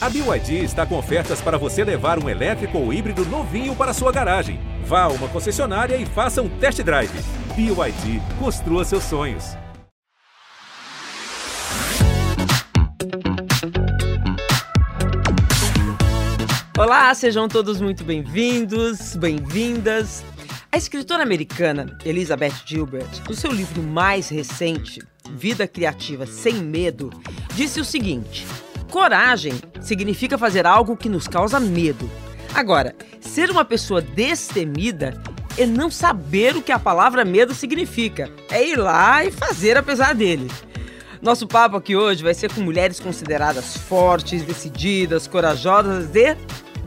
A BYD está com ofertas para você levar um elétrico ou híbrido novinho para sua garagem. Vá a uma concessionária e faça um test drive. BYD, construa seus sonhos. Olá, sejam todos muito bem-vindos, bem-vindas. A escritora americana Elizabeth Gilbert, no seu livro mais recente, Vida Criativa Sem Medo, disse o seguinte: Coragem significa fazer algo que nos causa medo. Agora, ser uma pessoa destemida é não saber o que a palavra medo significa. É ir lá e fazer apesar dele. Nosso papo aqui hoje vai ser com mulheres consideradas fortes, decididas, corajosas e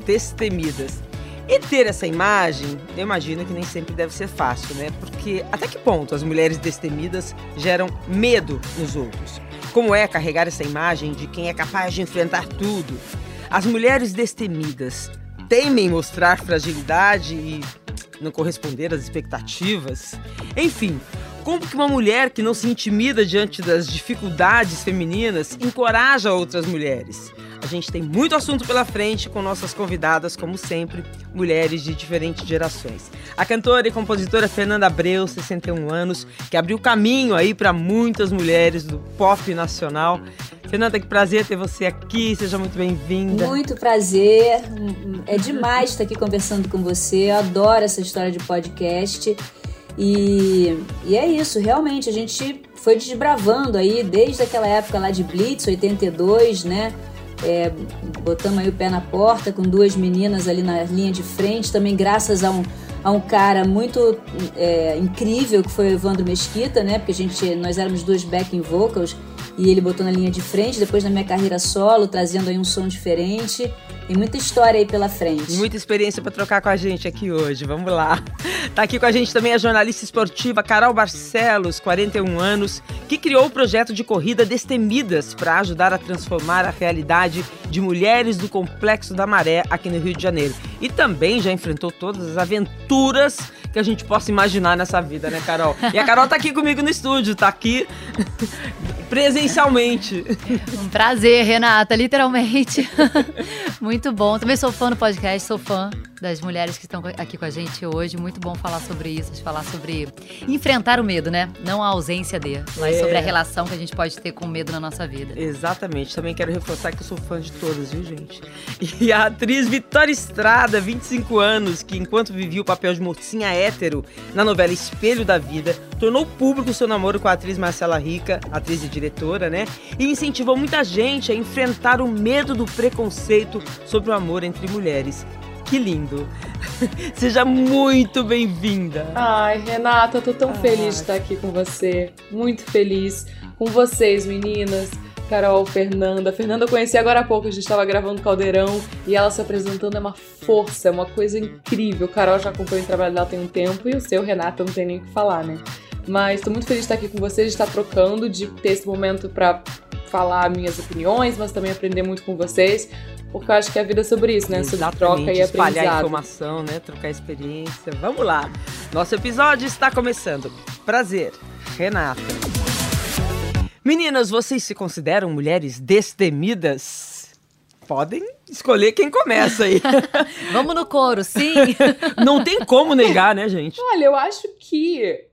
destemidas. E ter essa imagem, eu imagino que nem sempre deve ser fácil, né? Porque até que ponto as mulheres destemidas geram medo nos outros? Como é carregar essa imagem de quem é capaz de enfrentar tudo? As mulheres destemidas temem mostrar fragilidade e não corresponder às expectativas? Enfim, como que uma mulher que não se intimida diante das dificuldades femininas encoraja outras mulheres? A gente tem muito assunto pela frente com nossas convidadas, como sempre, mulheres de diferentes gerações. A cantora e compositora Fernanda Abreu, 61 anos, que abriu caminho aí para muitas mulheres do pop nacional. Fernanda, que prazer ter você aqui, seja muito bem-vinda. Muito prazer, é demais estar aqui conversando com você, eu adoro essa história de podcast. E, e é isso, realmente, a gente foi desbravando aí desde aquela época lá de Blitz, 82, né? É, botamos aí o pé na porta com duas meninas ali na linha de frente, também graças a um, a um cara muito é, incrível que foi o Evandro Mesquita, né? Porque a gente, nós éramos duas backing vocals e ele botou na linha de frente, depois na minha carreira solo, trazendo aí um som diferente. Tem muita história aí pela frente. Muita experiência para trocar com a gente aqui hoje. Vamos lá. Tá aqui com a gente também a jornalista esportiva Carol Barcelos, 41 anos, que criou o projeto de corrida Destemidas para ajudar a transformar a realidade de mulheres do Complexo da Maré aqui no Rio de Janeiro. E também já enfrentou todas as aventuras que a gente possa imaginar nessa vida, né, Carol? E a Carol tá aqui comigo no estúdio, tá aqui presencialmente. Um prazer, Renata, literalmente. Muito bom. Também sou fã do podcast, sou fã das mulheres que estão aqui com a gente hoje. Muito bom falar sobre isso, falar sobre enfrentar o medo, né? Não a ausência de, mas é. sobre a relação que a gente pode ter com o medo na nossa vida. Exatamente. Também quero reforçar que eu sou fã de todas, viu, gente? E a atriz Vitória Estrada, 25 anos, que enquanto vivia o papel de mocinha hétero na novela Espelho da Vida, tornou público seu namoro com a atriz Marcela Rica, atriz e diretora, né? E incentivou muita gente a enfrentar o medo do preconceito sobre o amor entre mulheres que lindo. Seja muito bem-vinda. Ai, Renata, eu tô tão Ai. feliz de estar aqui com você. Muito feliz com vocês, meninas. Carol, Fernanda. Fernanda eu conheci agora há pouco, a gente estava gravando Caldeirão e ela se apresentando é uma força, é uma coisa incrível. Carol já acompanha o trabalho dela tem um tempo e o seu, Renata, não tem nem o que falar, né? Mas estou muito feliz de estar aqui com vocês, de estar trocando, de ter esse momento para falar minhas opiniões, mas também aprender muito com vocês. Porque eu acho que a vida é sobre isso, né? Exatamente, sobre troca e espalhar informação, né? Trocar experiência. Vamos lá. Nosso episódio está começando. Prazer, Renata. Meninas, vocês se consideram mulheres destemidas? Podem escolher quem começa aí. Vamos no coro, sim. Não tem como negar, né, gente? Olha, eu acho que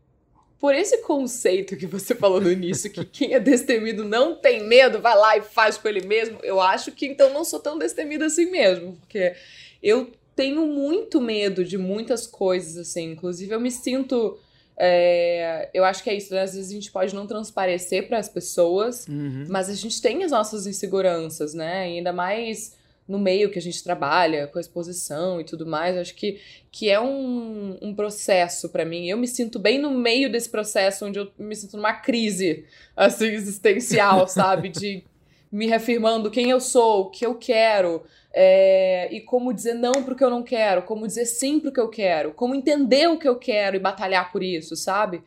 por esse conceito que você falou no início, que quem é destemido não tem medo, vai lá e faz com ele mesmo, eu acho que então não sou tão destemida assim mesmo, porque eu tenho muito medo de muitas coisas, assim, inclusive eu me sinto. É, eu acho que é isso, né? Às vezes a gente pode não transparecer para as pessoas, uhum. mas a gente tem as nossas inseguranças, né? E ainda mais no meio que a gente trabalha, com a exposição e tudo mais. Acho que, que é um, um processo para mim. Eu me sinto bem no meio desse processo, onde eu me sinto numa crise assim, existencial, sabe? De me reafirmando quem eu sou, o que eu quero. É, e como dizer não pro que eu não quero, como dizer sim pro que eu quero, como entender o que eu quero e batalhar por isso, sabe?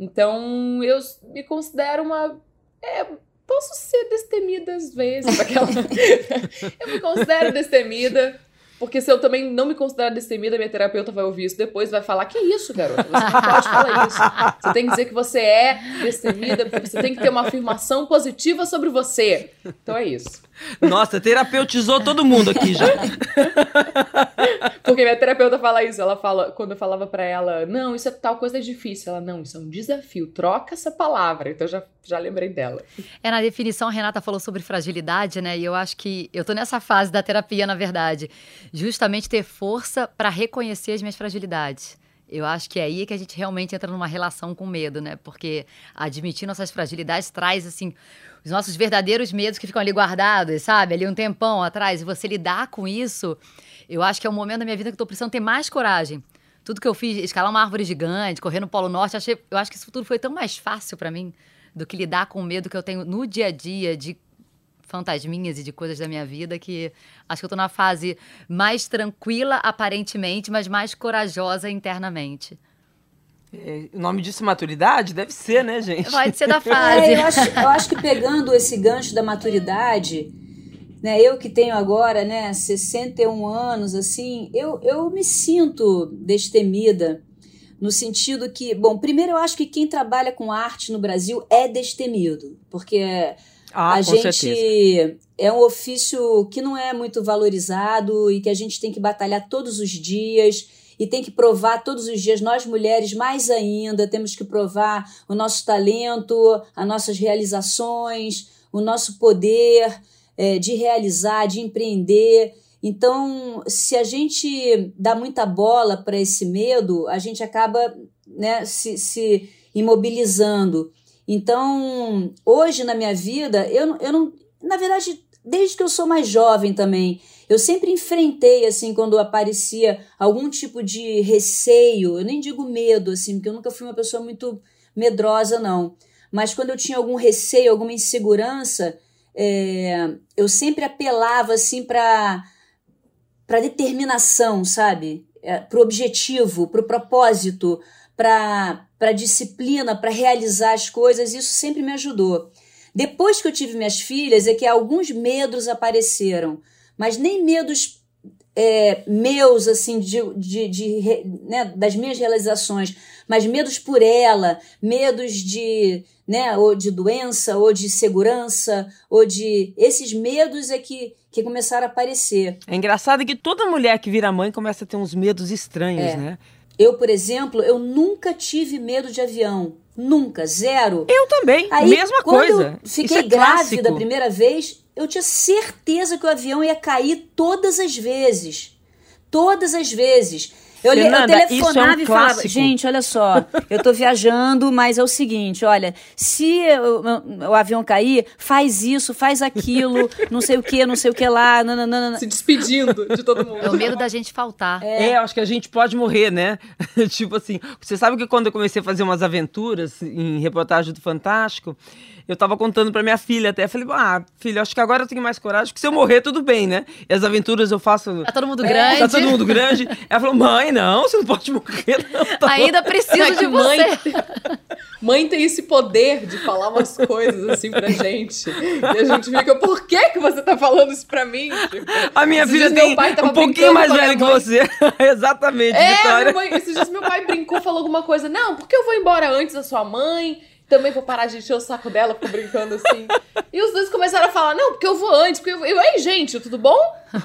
Então eu me considero uma é, posso ser destemida às vezes. Aquela... eu me considero destemida. Porque se eu também não me considerar destemida, minha terapeuta vai ouvir isso depois vai falar: Que isso, garota? Você não pode falar isso. Você tem que dizer que você é destemida, porque você tem que ter uma afirmação positiva sobre você. Então é isso. Nossa, terapeutizou todo mundo aqui já. Porque minha terapeuta fala isso, ela fala, quando eu falava para ela, não, isso é tal coisa é difícil, ela, não, isso é um desafio, troca essa palavra, então eu já, já lembrei dela. É, na definição, a Renata falou sobre fragilidade, né, e eu acho que eu tô nessa fase da terapia, na verdade, justamente ter força para reconhecer as minhas fragilidades. Eu acho que é aí que a gente realmente entra numa relação com medo, né? Porque admitir nossas fragilidades traz, assim, os nossos verdadeiros medos que ficam ali guardados, sabe? Ali um tempão atrás. E você lidar com isso, eu acho que é o momento da minha vida que eu tô precisando ter mais coragem. Tudo que eu fiz, escalar uma árvore gigante, correr no Polo Norte, achei, eu acho que isso tudo foi tão mais fácil para mim do que lidar com o medo que eu tenho no dia a dia de fantasminhas e de coisas da minha vida que acho que eu tô na fase mais tranquila aparentemente, mas mais corajosa internamente. É, o nome disso é maturidade? Deve ser, né, gente? Pode ser da fase. É, eu, acho, eu acho que pegando esse gancho da maturidade, né, eu que tenho agora, né, 61 anos, assim, eu, eu me sinto destemida no sentido que, bom, primeiro eu acho que quem trabalha com arte no Brasil é destemido, porque ah, a gente certeza. é um ofício que não é muito valorizado e que a gente tem que batalhar todos os dias e tem que provar todos os dias, nós mulheres mais ainda, temos que provar o nosso talento, as nossas realizações, o nosso poder é, de realizar, de empreender. Então, se a gente dá muita bola para esse medo, a gente acaba né, se, se imobilizando. Então, hoje na minha vida, eu, eu não. Na verdade, desde que eu sou mais jovem também, eu sempre enfrentei, assim, quando aparecia algum tipo de receio, eu nem digo medo, assim, porque eu nunca fui uma pessoa muito medrosa, não. Mas quando eu tinha algum receio, alguma insegurança, é, eu sempre apelava, assim, para para determinação, sabe? É, para o objetivo, para o propósito, para a disciplina, para realizar as coisas, isso sempre me ajudou. Depois que eu tive minhas filhas, é que alguns medos apareceram, mas nem medos é, meus, assim, de, de, de né, das minhas realizações, mas medos por ela, medos de, né, ou de doença, ou de segurança, ou de. Esses medos é que, que começaram a aparecer. É engraçado que toda mulher que vira mãe começa a ter uns medos estranhos, É. né? Eu, por exemplo, eu nunca tive medo de avião. Nunca, zero. Eu também, Aí, mesma quando coisa. eu fiquei é grávida a primeira vez, eu tinha certeza que o avião ia cair todas as vezes. Todas as vezes. Eu, li- eu Fernanda, isso é um telefonava e falava, clássico. gente, olha só, eu tô viajando, mas é o seguinte, olha, se o, o- avião cair, faz isso, faz aquilo, não sei o que, não sei o que lá, nananana. Se despedindo de todo mundo. É o medo da gente faltar. É, eu acho que a gente pode morrer, né? tipo assim, você sabe que quando eu comecei a fazer umas aventuras em reportagem do Fantástico, eu tava contando pra minha filha até, falei, ah, filha, acho que agora eu tenho mais coragem, porque se eu morrer, tudo bem, né? E as aventuras eu faço... Tá todo mundo grande. Tá todo mundo grande. Ela falou, mãe, não, você não pode morrer, não. Tá Ainda preciso É de que você. mãe, mãe tem esse poder de falar umas coisas assim pra gente. E a gente fica, por que que você tá falando isso pra mim? Tipo, A minha filha dias meu tem pai tava um pouquinho mais velha que mãe. você. Exatamente, É, Vitória. mãe, esses dias meu pai brincou, falou alguma coisa. Não, porque eu vou embora antes da sua mãe. Também vou parar de encher o saco dela, ficou brincando assim. E os dois começaram a falar, não, porque eu vou antes. Porque eu, eu ei, gente, tudo bom?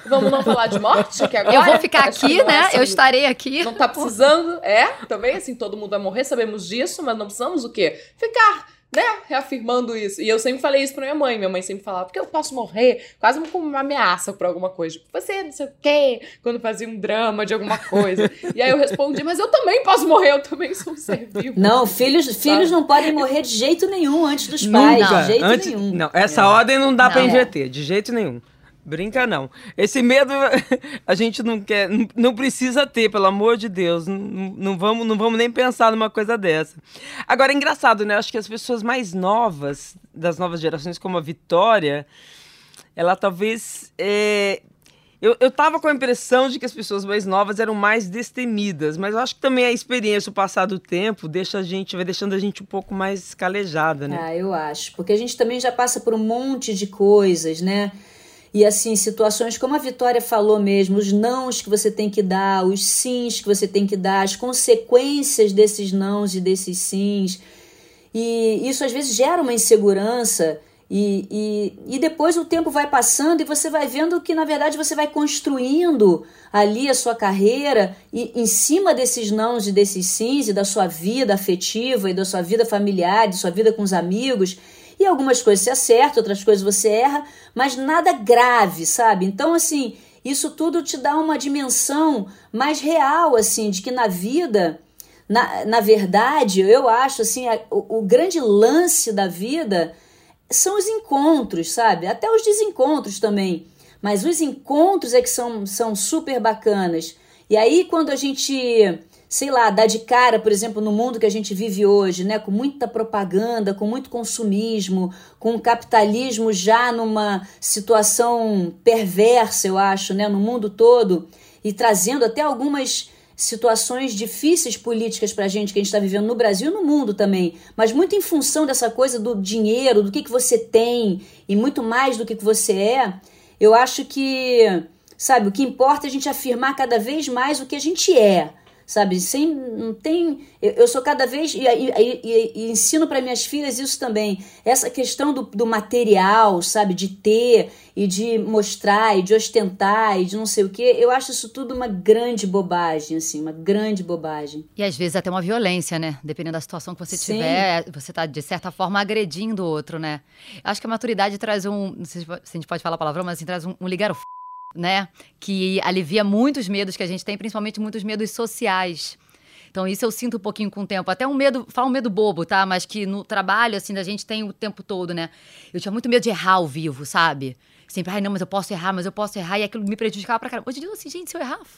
Vamos não falar de morte aqui agora? Eu vou ficar que aqui, é né? assim. Eu estarei aqui. Não tá precisando, é, também, assim, todo mundo vai morrer, sabemos disso, mas não precisamos o quê? Ficar, né, reafirmando isso. E eu sempre falei isso pra minha mãe, minha mãe sempre falava, porque eu posso morrer, quase como uma ameaça por alguma coisa. Tipo, você não sei o quê, quando fazia um drama de alguma coisa. E aí eu respondi, mas eu também posso morrer, eu também sou um ser vivo. Não, filhos, filhos não podem morrer de jeito nenhum antes dos pais, Nunca. de jeito Antes- nenhum. Não, essa ordem não dá pra Não. inverter, de jeito nenhum. Brinca não. Esse medo a gente não quer, não- precisa ter, pelo amor de Deus. Não, não- não vamos, não vamos nem pensar numa coisa dessa. Agora é engraçado, né? Acho que as pessoas mais novas, das novas gerações, como a Vitória, ela talvez. é, Eu, eu tava com a impressão de que as pessoas mais novas eram mais destemidas, mas eu acho que também a experiência, o passar do tempo, deixa a gente, vai deixando a gente um pouco mais calejada, né? Ah, eu acho. Porque a gente também já passa por um monte de coisas, né? E assim, situações como a Vitória falou mesmo, os nãos que você tem que dar, os sims que você tem que dar, as consequências desses nãos e desses sims. E isso às vezes gera uma insegurança E, e, e depois o tempo vai passando e você vai vendo que, na verdade, você vai construindo ali a sua carreira e em cima desses nãos e desses sims e da sua vida afetiva e da sua vida familiar, de sua vida com os amigos. E algumas coisas você acerta, outras coisas você erra, mas nada grave, sabe? Então, assim, isso tudo te dá uma dimensão mais real, assim, de que na vida, na, na verdade, eu acho, assim, a, o, o grande lance da vida são os encontros, sabe? Até os desencontros também. Mas os encontros é que são, são super bacanas. E aí, quando a gente, sei lá, dá de cara, por exemplo, no mundo que a gente vive hoje, né? Com muita propaganda, com muito consumismo, com o capitalismo já numa situação perversa, eu acho, né? No mundo todo, e trazendo até algumas situações difíceis políticas para a gente que a gente está vivendo no Brasil e no mundo também, mas muito em função dessa coisa do dinheiro, do que, que você tem e muito mais do que, que você é, eu acho que, sabe, o que importa é a gente afirmar cada vez mais o que a gente é sabe? Sem, não tem. Eu, eu sou cada vez. E, e, e, e ensino para minhas filhas isso também. Essa questão do, do material, sabe? De ter e de mostrar e de ostentar e de não sei o quê. Eu acho isso tudo uma grande bobagem, assim, uma grande bobagem. E às vezes até uma violência, né? Dependendo da situação que você Sim. tiver, você tá, de certa forma, agredindo o outro, né? Acho que a maturidade traz um. Não sei se a gente pode falar a palavra, mas assim, traz um, um ligar o f né? Que alivia muitos medos que a gente tem, principalmente muitos medos sociais. Então, isso eu sinto um pouquinho com o tempo. Até um medo, fala um medo bobo, tá? Mas que no trabalho, assim, a gente tem o tempo todo, né? Eu tinha muito medo de errar ao vivo, sabe? Sempre, ai, não, mas eu posso errar, mas eu posso errar. E aquilo me prejudicava pra caramba. Hoje eu digo assim, gente, se eu errar, f...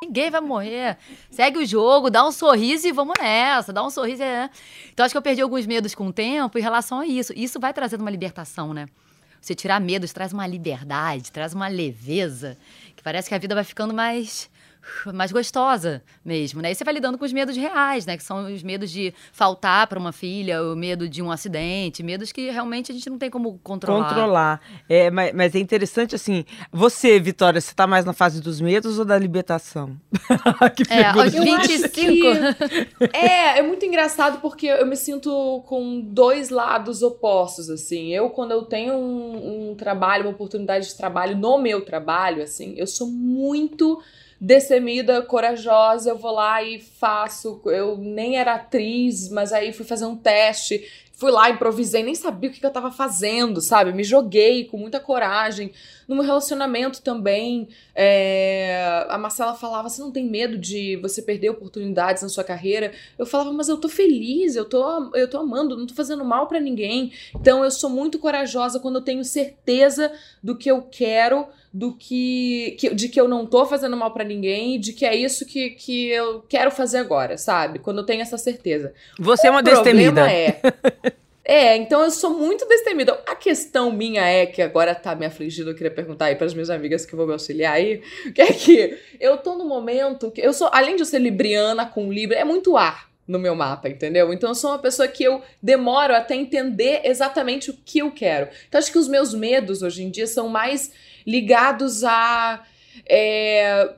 ninguém vai morrer. Segue o jogo, dá um sorriso e vamos nessa. Dá um sorriso. É. Então, acho que eu perdi alguns medos com o tempo em relação a isso. Isso vai trazendo uma libertação, né? Você tirar medos traz uma liberdade, traz uma leveza, que parece que a vida vai ficando mais mais gostosa mesmo, né? E você vai lidando com os medos reais, né? Que são os medos de faltar para uma filha, o medo de um acidente, medos que realmente a gente não tem como controlar. Controlar. É, mas, mas é interessante, assim, você, Vitória, você tá mais na fase dos medos ou da libertação? que é, aos 25. Que... é, é muito engraçado porque eu me sinto com dois lados opostos, assim. Eu, quando eu tenho um, um trabalho, uma oportunidade de trabalho no meu trabalho, assim, eu sou muito destemida, corajosa, eu vou lá e faço. Eu nem era atriz, mas aí fui fazer um teste, fui lá, improvisei, nem sabia o que, eu tava fazendo, sabe? Me joguei com muita coragem. No meu relacionamento também, é... a Marcela falava: você não tem medo de você perder oportunidades na sua carreira? Eu falava, mas eu tô feliz, eu tô, eu tô amando, não tô fazendo mal para ninguém. Então eu sou muito corajosa quando eu tenho certeza do que eu quero do que, que, de que eu não tô fazendo mal para ninguém, de que é isso que, que eu quero fazer agora, sabe? Quando eu tenho essa certeza. Você é uma destemida. é É, então eu sou muito destemida. A questão minha é que agora tá me afligindo, eu queria perguntar aí para as minhas amigas que vão me auxiliar aí, que é que eu tô no momento que eu sou, além de eu ser libriana com Libra, é muito ar no meu mapa, entendeu? Então eu sou uma pessoa que eu demoro até entender exatamente o que eu quero. Então acho que os meus medos hoje em dia são mais ligados a. É,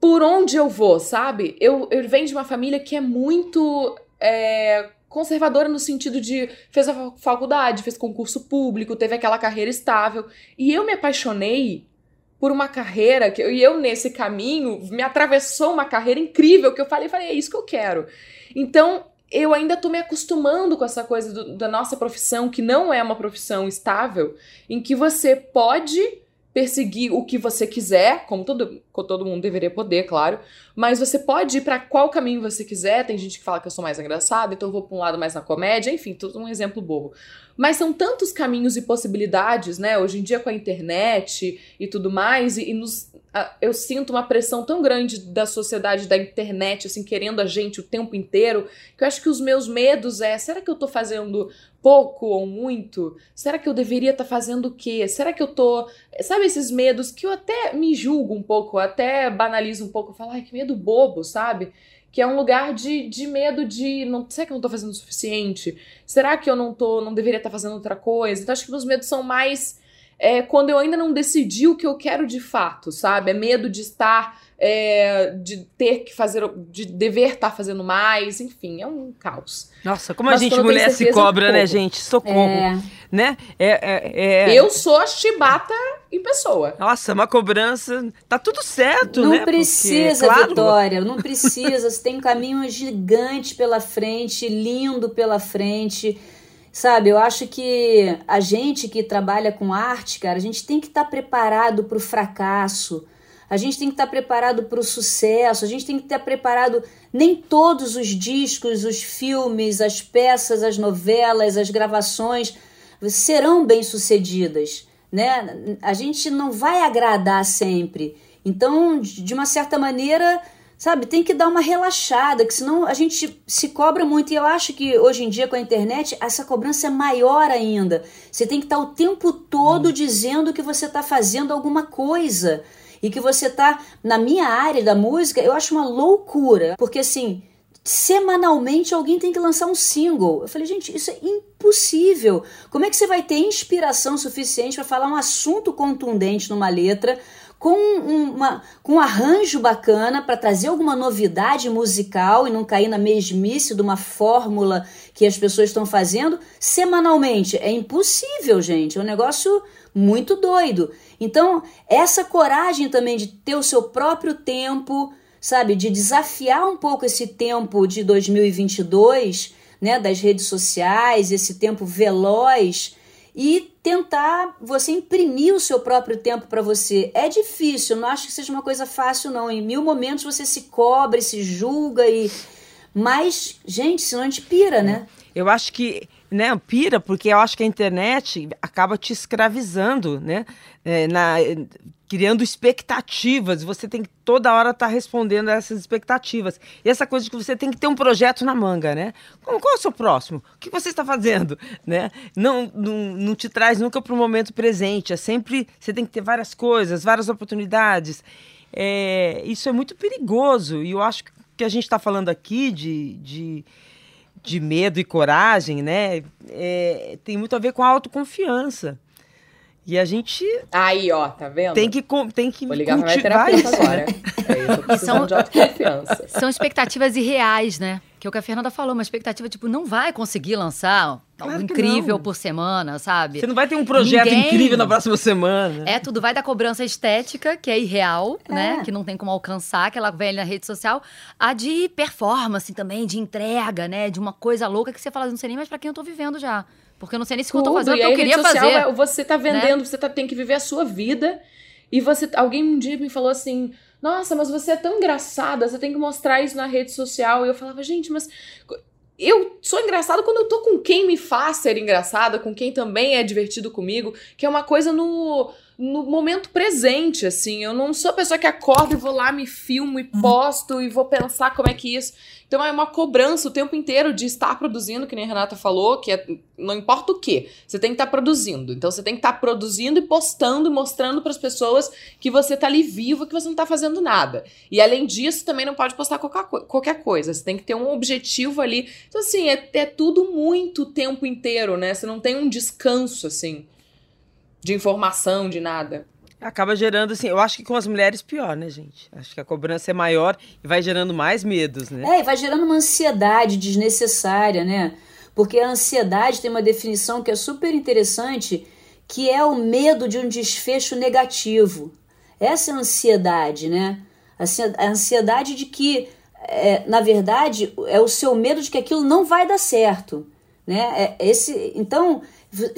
por onde eu vou, sabe? Eu, eu venho de uma família que é muito. É, conservadora no sentido de fez a faculdade, fez concurso público, teve aquela carreira estável. E eu me apaixonei por uma carreira que e eu nesse caminho me atravessou uma carreira incrível que eu falei, falei, é isso que eu quero. Então, eu ainda tô me acostumando com essa coisa do, da nossa profissão, que não é uma profissão estável, em que você pode perseguir o que você quiser, como todo, todo mundo deveria poder, claro, mas você pode ir para qual caminho você quiser. Tem gente que fala que eu sou mais engraçada, então eu vou para um lado mais na comédia, enfim, tudo um exemplo bobo. Mas são tantos caminhos e possibilidades, né? Hoje em dia com a internet e tudo mais, e, e nos, eu sinto uma pressão tão grande da sociedade, da internet, assim, querendo a gente o tempo inteiro, que eu acho que os meus medos é: será que eu tô fazendo pouco ou muito? Será que eu deveria estar tá fazendo o quê? Será que eu tô. Sabe esses medos que eu até me julgo um pouco, até banalizo um pouco, falo, ai, que medo bobo, sabe? Que é um lugar de, de medo de. Não, será que eu não tô fazendo o suficiente? Será que eu não tô. não deveria estar tá fazendo outra coisa? Então acho que meus medos são mais é quando eu ainda não decidi o que eu quero de fato, sabe? É medo de estar é, de ter que fazer, de dever estar fazendo mais, enfim, é um caos. Nossa, como Mas a gente mulher se cobra, né, gente? Socorro. É. Né? É, é, é, Eu sou a chibata em pessoa. Nossa, uma cobrança. Tá tudo certo, não né? Não precisa, Porque, claro... Vitória, não precisa. Você tem um caminho gigante pela frente, lindo pela frente. Sabe, eu acho que a gente que trabalha com arte, cara, a gente tem que estar tá preparado para o fracasso a gente tem que estar preparado para o sucesso, a gente tem que estar preparado. Nem todos os discos, os filmes, as peças, as novelas, as gravações serão bem-sucedidas. Né? A gente não vai agradar sempre. Então, de uma certa maneira, sabe, tem que dar uma relaxada, que senão a gente se cobra muito. E eu acho que hoje em dia com a internet essa cobrança é maior ainda. Você tem que estar o tempo todo hum. dizendo que você está fazendo alguma coisa e que você tá na minha área da música, eu acho uma loucura, porque assim, semanalmente alguém tem que lançar um single. Eu falei, gente, isso é impossível. Como é que você vai ter inspiração suficiente para falar um assunto contundente numa letra? Com, uma, com um arranjo bacana para trazer alguma novidade musical e não cair na mesmice de uma fórmula que as pessoas estão fazendo semanalmente. É impossível, gente. É um negócio muito doido. Então, essa coragem também de ter o seu próprio tempo, sabe, de desafiar um pouco esse tempo de 2022, né, das redes sociais, esse tempo veloz e tentar você imprimir o seu próprio tempo para você. É difícil, não acho que seja uma coisa fácil não. Em mil momentos você se cobre, se julga e mas, gente, senão a gente pira, né? Eu acho que né, pira, porque eu acho que a internet acaba te escravizando, né? É, na, criando expectativas. Você tem que toda hora estar tá respondendo a essas expectativas. E essa coisa de que você tem que ter um projeto na manga, né? Qual, é o seu próximo? O que você está fazendo? Né? Não, não, não te traz nunca para o momento presente. É sempre. Você tem que ter várias coisas, várias oportunidades. É, isso é muito perigoso. E eu acho que a gente está falando aqui de, de de medo e coragem, né? É, tem muito a ver com a autoconfiança. E a gente. Aí, ó, tá vendo? Tem que, tem que Vou ligar cultivar isso. agora. É, eu são, de autoconfiança. São expectativas irreais, né? Que é o que a Fernanda falou, uma expectativa, tipo, não vai conseguir lançar claro algo incrível por semana, sabe? Você não vai ter um projeto Ninguém... incrível na próxima semana. É, tudo vai da cobrança estética, que é irreal, é. né? Que não tem como alcançar, aquela velha na rede social, a de performance também, de entrega, né? De uma coisa louca que você fala, não sei nem mais pra quem eu tô vivendo já. Porque eu não sei nem se Tudo. eu tô fazendo o que eu queria fazer. É, você tá vendendo, né? você tá, tem que viver a sua vida. E você. Alguém um dia me falou assim: Nossa, mas você é tão engraçada, você tem que mostrar isso na rede social. E eu falava, gente, mas. Eu sou engraçada quando eu tô com quem me faz ser engraçada, com quem também é divertido comigo, que é uma coisa no no momento presente, assim. Eu não sou a pessoa que acorda e vou lá, me filmo e uhum. posto e vou pensar como é que isso. Então é uma cobrança o tempo inteiro de estar produzindo, que nem a Renata falou, que é, não importa o que, você tem que estar produzindo. Então você tem que estar produzindo e postando e mostrando para as pessoas que você está ali vivo, que você não está fazendo nada. E além disso, também não pode postar qualquer, qualquer coisa. Você tem que ter um objetivo ali. Então, assim, é, é tudo muito o tempo inteiro, né? Você não tem um descanso, assim de informação, de nada. Acaba gerando, assim, eu acho que com as mulheres pior, né, gente? Acho que a cobrança é maior e vai gerando mais medos, né? É, e vai gerando uma ansiedade desnecessária, né? Porque a ansiedade tem uma definição que é super interessante, que é o medo de um desfecho negativo. Essa é a ansiedade, né? A ansiedade de que, é, na verdade, é o seu medo de que aquilo não vai dar certo. Né? É esse, então,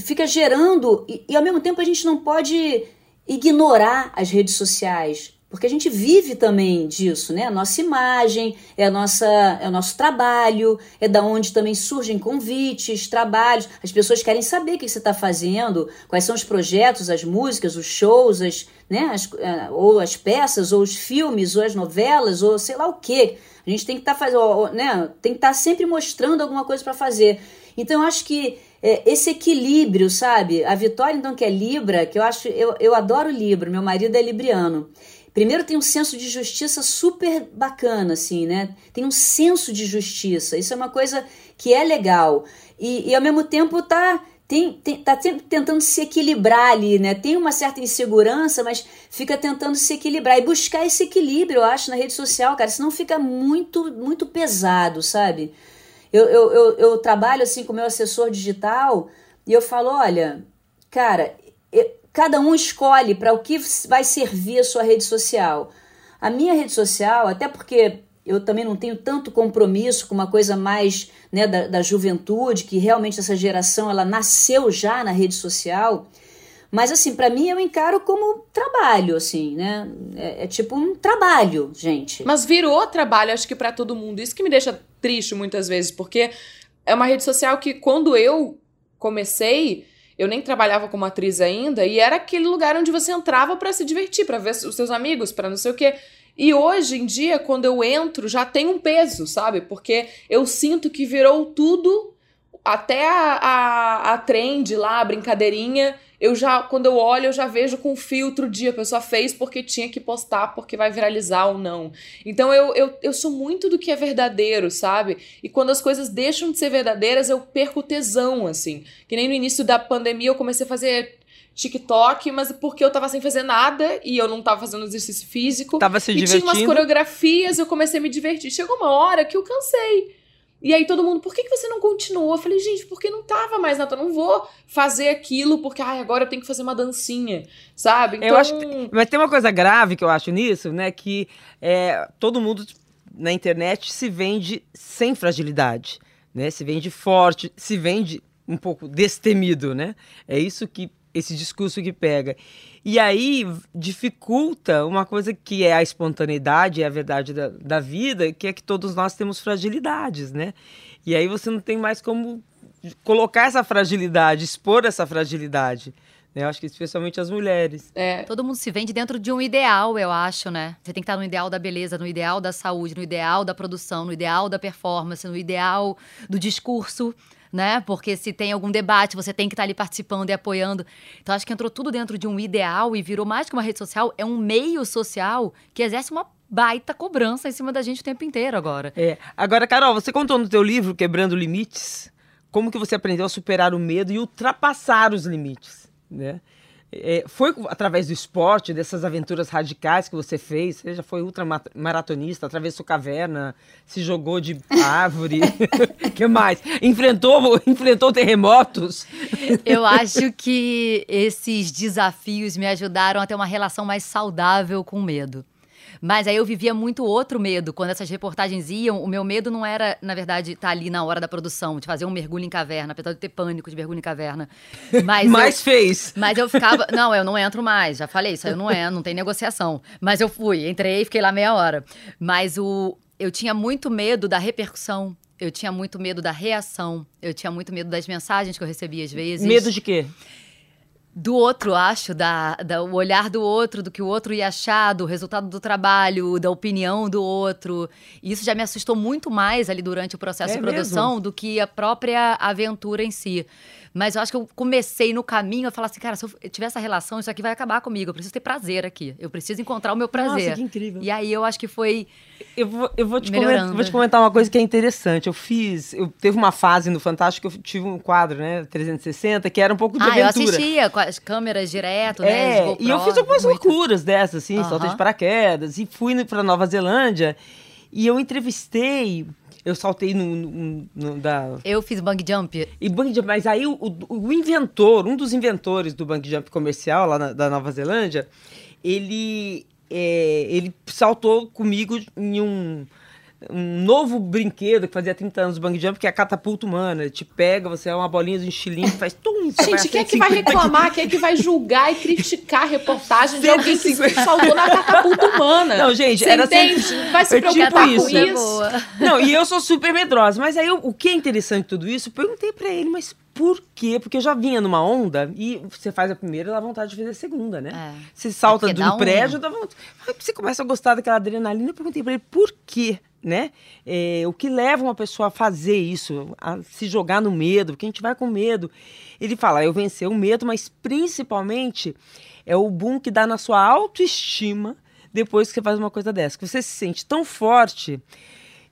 fica gerando, e, e ao mesmo tempo a gente não pode ignorar as redes sociais, porque a gente vive também disso, né? A nossa imagem, é, a nossa, é o nosso trabalho, é da onde também surgem convites, trabalhos. As pessoas querem saber o que você está fazendo, quais são os projetos, as músicas, os shows, as, né? As, é, ou as peças, ou os filmes, ou as novelas, ou sei lá o quê. A gente tem que estar tá fazendo, né? Tem que estar tá sempre mostrando alguma coisa para fazer. Então, eu acho que é, esse equilíbrio, sabe? A Vitória, então, que é Libra, que eu acho, eu, eu adoro Libra, meu marido é libriano. Primeiro tem um senso de justiça super bacana, assim, né? Tem um senso de justiça. Isso é uma coisa que é legal. E, e ao mesmo tempo tá tem, tem, tá sempre tentando se equilibrar ali, né? Tem uma certa insegurança, mas fica tentando se equilibrar e buscar esse equilíbrio, eu acho, na rede social, cara, senão fica muito, muito pesado, sabe? Eu, eu, eu, eu trabalho assim com o meu assessor digital e eu falo: olha, cara, eu, cada um escolhe para o que vai servir a sua rede social. A minha rede social, até porque eu também não tenho tanto compromisso com uma coisa mais né, da, da juventude, que realmente essa geração ela nasceu já na rede social. Mas assim, para mim eu encaro como trabalho, assim, né? É, é, tipo um trabalho, gente. Mas virou trabalho, acho que para todo mundo. Isso que me deixa triste muitas vezes, porque é uma rede social que quando eu comecei, eu nem trabalhava como atriz ainda, e era aquele lugar onde você entrava para se divertir, para ver os seus amigos, para não sei o quê. E hoje em dia, quando eu entro, já tem um peso, sabe? Porque eu sinto que virou tudo, até a, a, a trend lá, a brincadeirinha. Eu já, quando eu olho, eu já vejo com filtro de a pessoa fez porque tinha que postar, porque vai viralizar ou não. Então eu, eu, eu sou muito do que é verdadeiro, sabe? E quando as coisas deixam de ser verdadeiras, eu perco tesão, assim. Que nem no início da pandemia eu comecei a fazer TikTok, mas porque eu tava sem fazer nada e eu não tava fazendo exercício físico. Tava se e divertindo. tinha umas coreografias, eu comecei a me divertir. Chegou uma hora que eu cansei. E aí todo mundo, por que, que você não continuou? Eu falei, gente, porque não tava mais. Eu não vou fazer aquilo porque ai, agora eu tenho que fazer uma dancinha, sabe? Então... Eu acho que, mas tem uma coisa grave que eu acho nisso, né? Que é, todo mundo na internet se vende sem fragilidade, né? Se vende forte, se vende um pouco destemido, né? É isso que esse discurso que pega. E aí dificulta uma coisa que é a espontaneidade, é a verdade da, da vida, que é que todos nós temos fragilidades, né? E aí você não tem mais como colocar essa fragilidade, expor essa fragilidade. Né? Eu acho que especialmente as mulheres. É. Todo mundo se vende dentro de um ideal, eu acho, né? Você tem que estar no ideal da beleza, no ideal da saúde, no ideal da produção, no ideal da performance, no ideal do discurso né? Porque se tem algum debate, você tem que estar ali participando e apoiando. Então acho que entrou tudo dentro de um ideal e virou mais que uma rede social, é um meio social que exerce uma baita cobrança em cima da gente o tempo inteiro agora. É. Agora, Carol, você contou no teu livro Quebrando Limites, como que você aprendeu a superar o medo e ultrapassar os limites, né? É, foi através do esporte, dessas aventuras radicais que você fez? Você já foi ultramaratonista, atravessou caverna, se jogou de árvore. que mais? Enfrentou, enfrentou terremotos? Eu acho que esses desafios me ajudaram a ter uma relação mais saudável com o medo. Mas aí eu vivia muito outro medo. Quando essas reportagens iam, o meu medo não era, na verdade, estar tá ali na hora da produção, de fazer um mergulho em caverna, apesar de ter pânico de mergulho em caverna. Mas, mas eu, fez. Mas eu ficava. Não, eu não entro mais. Já falei, isso aí não é, não tem negociação. Mas eu fui, entrei e fiquei lá meia hora. Mas o. Eu tinha muito medo da repercussão. Eu tinha muito medo da reação. Eu tinha muito medo das mensagens que eu recebia às vezes. Medo de quê? Do outro, acho, da, da, o olhar do outro, do que o outro ia achar, do resultado do trabalho, da opinião do outro. E isso já me assustou muito mais ali durante o processo é de produção mesmo? do que a própria aventura em si. Mas eu acho que eu comecei no caminho a falar assim, cara, se eu tiver essa relação, isso aqui vai acabar comigo. Eu preciso ter prazer aqui. Eu preciso encontrar o meu prazer. Nossa, que incrível. E aí eu acho que foi. Eu vou, eu vou, te, comentar, vou te comentar uma coisa que é interessante. Eu fiz. Eu teve uma fase no Fantástico que eu tive um quadro, né? 360, que era um pouco de ah, aventura. Eu assistia com as câmeras direto, né? É, GoPro, e eu fiz algumas muito. loucuras dessas, assim, uh -huh. saltei de paraquedas, e fui para Nova Zelândia. E eu entrevistei eu saltei no, no, no, da. Eu fiz bang jump. E bang jump, mas aí o, o, inventor, um dos inventores do bang jump comercial lá na, da Nova Zelândia, ele é, ele saltou comigo em um um novo brinquedo que fazia 30 anos do bang jump, que é a catapulta humana. Ele te pega, você é uma bolinha de estilingue, faz tum, Gente, quem é que vai reclamar? Quem é que vai julgar e criticar a reportagem de alguém que saltou na catapulta humana? Não, gente, Você era entende? Sempre... Vai se tipo preocupar tipo com isso. isso? É Não, e eu sou super medrosa. Mas aí, eu, o que é interessante tudo isso, eu perguntei pra ele, mas por quê? Porque eu já vinha numa onda e você faz a primeira e dá vontade de fazer a segunda, né? É. Você salta é de um prédio, um... dá vontade. Você começa a gostar daquela adrenalina. Eu perguntei pra ele, por quê? Né? É, o que leva uma pessoa a fazer isso, a se jogar no medo, porque a gente vai com medo. Ele fala, eu venci o medo, mas principalmente é o boom que dá na sua autoestima depois que você faz uma coisa dessa, que você se sente tão forte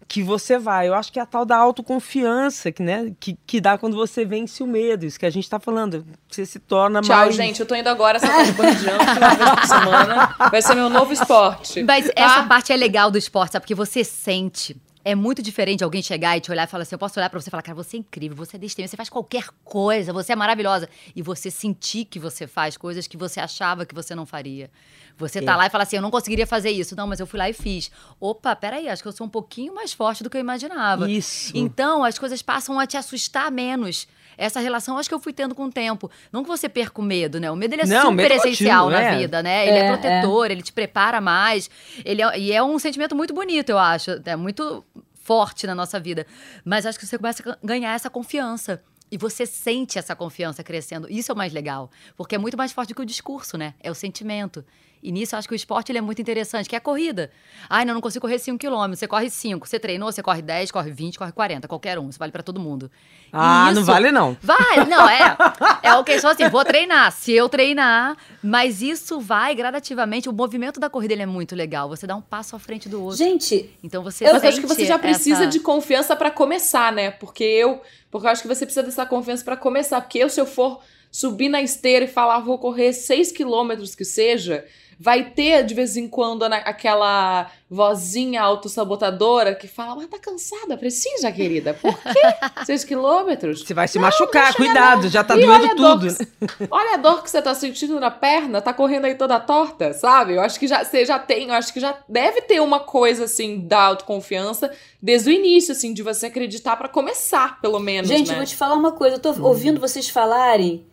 que você vai. Eu acho que é a tal da autoconfiança que, né, que, que dá quando você vence o medo. Isso que a gente tá falando. Você se torna Tchau, mais. gente. Eu tô indo agora essa parte de uma semana. Vai ser meu novo esporte. Mas tá? essa parte é legal do esporte, sabe? Porque você sente. É muito diferente alguém chegar e te olhar e falar assim: eu posso olhar pra você e falar, cara, você é incrível, você é destino, você faz qualquer coisa, você é maravilhosa. E você sentir que você faz coisas que você achava que você não faria. Você tá É. lá e fala assim: eu não conseguiria fazer isso. Não, mas eu fui lá e fiz. Opa, peraí, acho que eu sou um pouquinho mais forte do que eu imaginava. Isso. Então, as coisas passam a te assustar menos. Essa relação acho que eu fui tendo com o tempo. Não que você perca o medo, né? O medo ele é Não, super medo essencial contínuo, na é. vida, né? Ele é, É, protetor, ele te prepara mais. Ele é, e é um sentimento muito bonito, eu acho. É muito forte na nossa vida. Mas acho que você começa a ganhar essa confiança. E você sente essa confiança crescendo. Isso é o mais legal. Porque é muito mais forte do que o discurso, né? É o sentimento. E nisso eu acho que o esporte ele é muito interessante, que é a corrida. Ai, não, não consigo correr 5 quilômetros. Você corre 5. Você treinou, você corre 10, corre 20, corre 40. Qualquer um. Isso vale pra todo mundo. E Ah, não isso- vale não. Vai, não, é. É o que só assim, vou treinar. Se eu treinar, mas isso vai gradativamente. O movimento da corrida ele é muito legal. Você dá um passo à frente do outro. Gente, Então você Mas eu acho que você já precisa essa- de confiança pra começar, né? Porque eu, porque eu acho que você precisa dessa confiança pra começar. Porque eu, se eu for subir na esteira e falar, vou correr 6 quilômetros que seja, vai ter de vez em quando ana- aquela vozinha autossabotadora que fala, mas tá cansada, precisa, querida. Por quê? 6 quilômetros? Você vai se Não, machucar, não cuidado, já tá E doendo tudo. que- Olha a dor que você tá sentindo na perna, tá correndo aí toda torta, sabe? Eu acho que já você já tem, eu acho que já deve ter uma coisa assim da autoconfiança desde o início, assim, de você acreditar pra começar, pelo menos, Gente, né? eu vou te falar uma coisa. Eu tô ouvindo vocês falarem.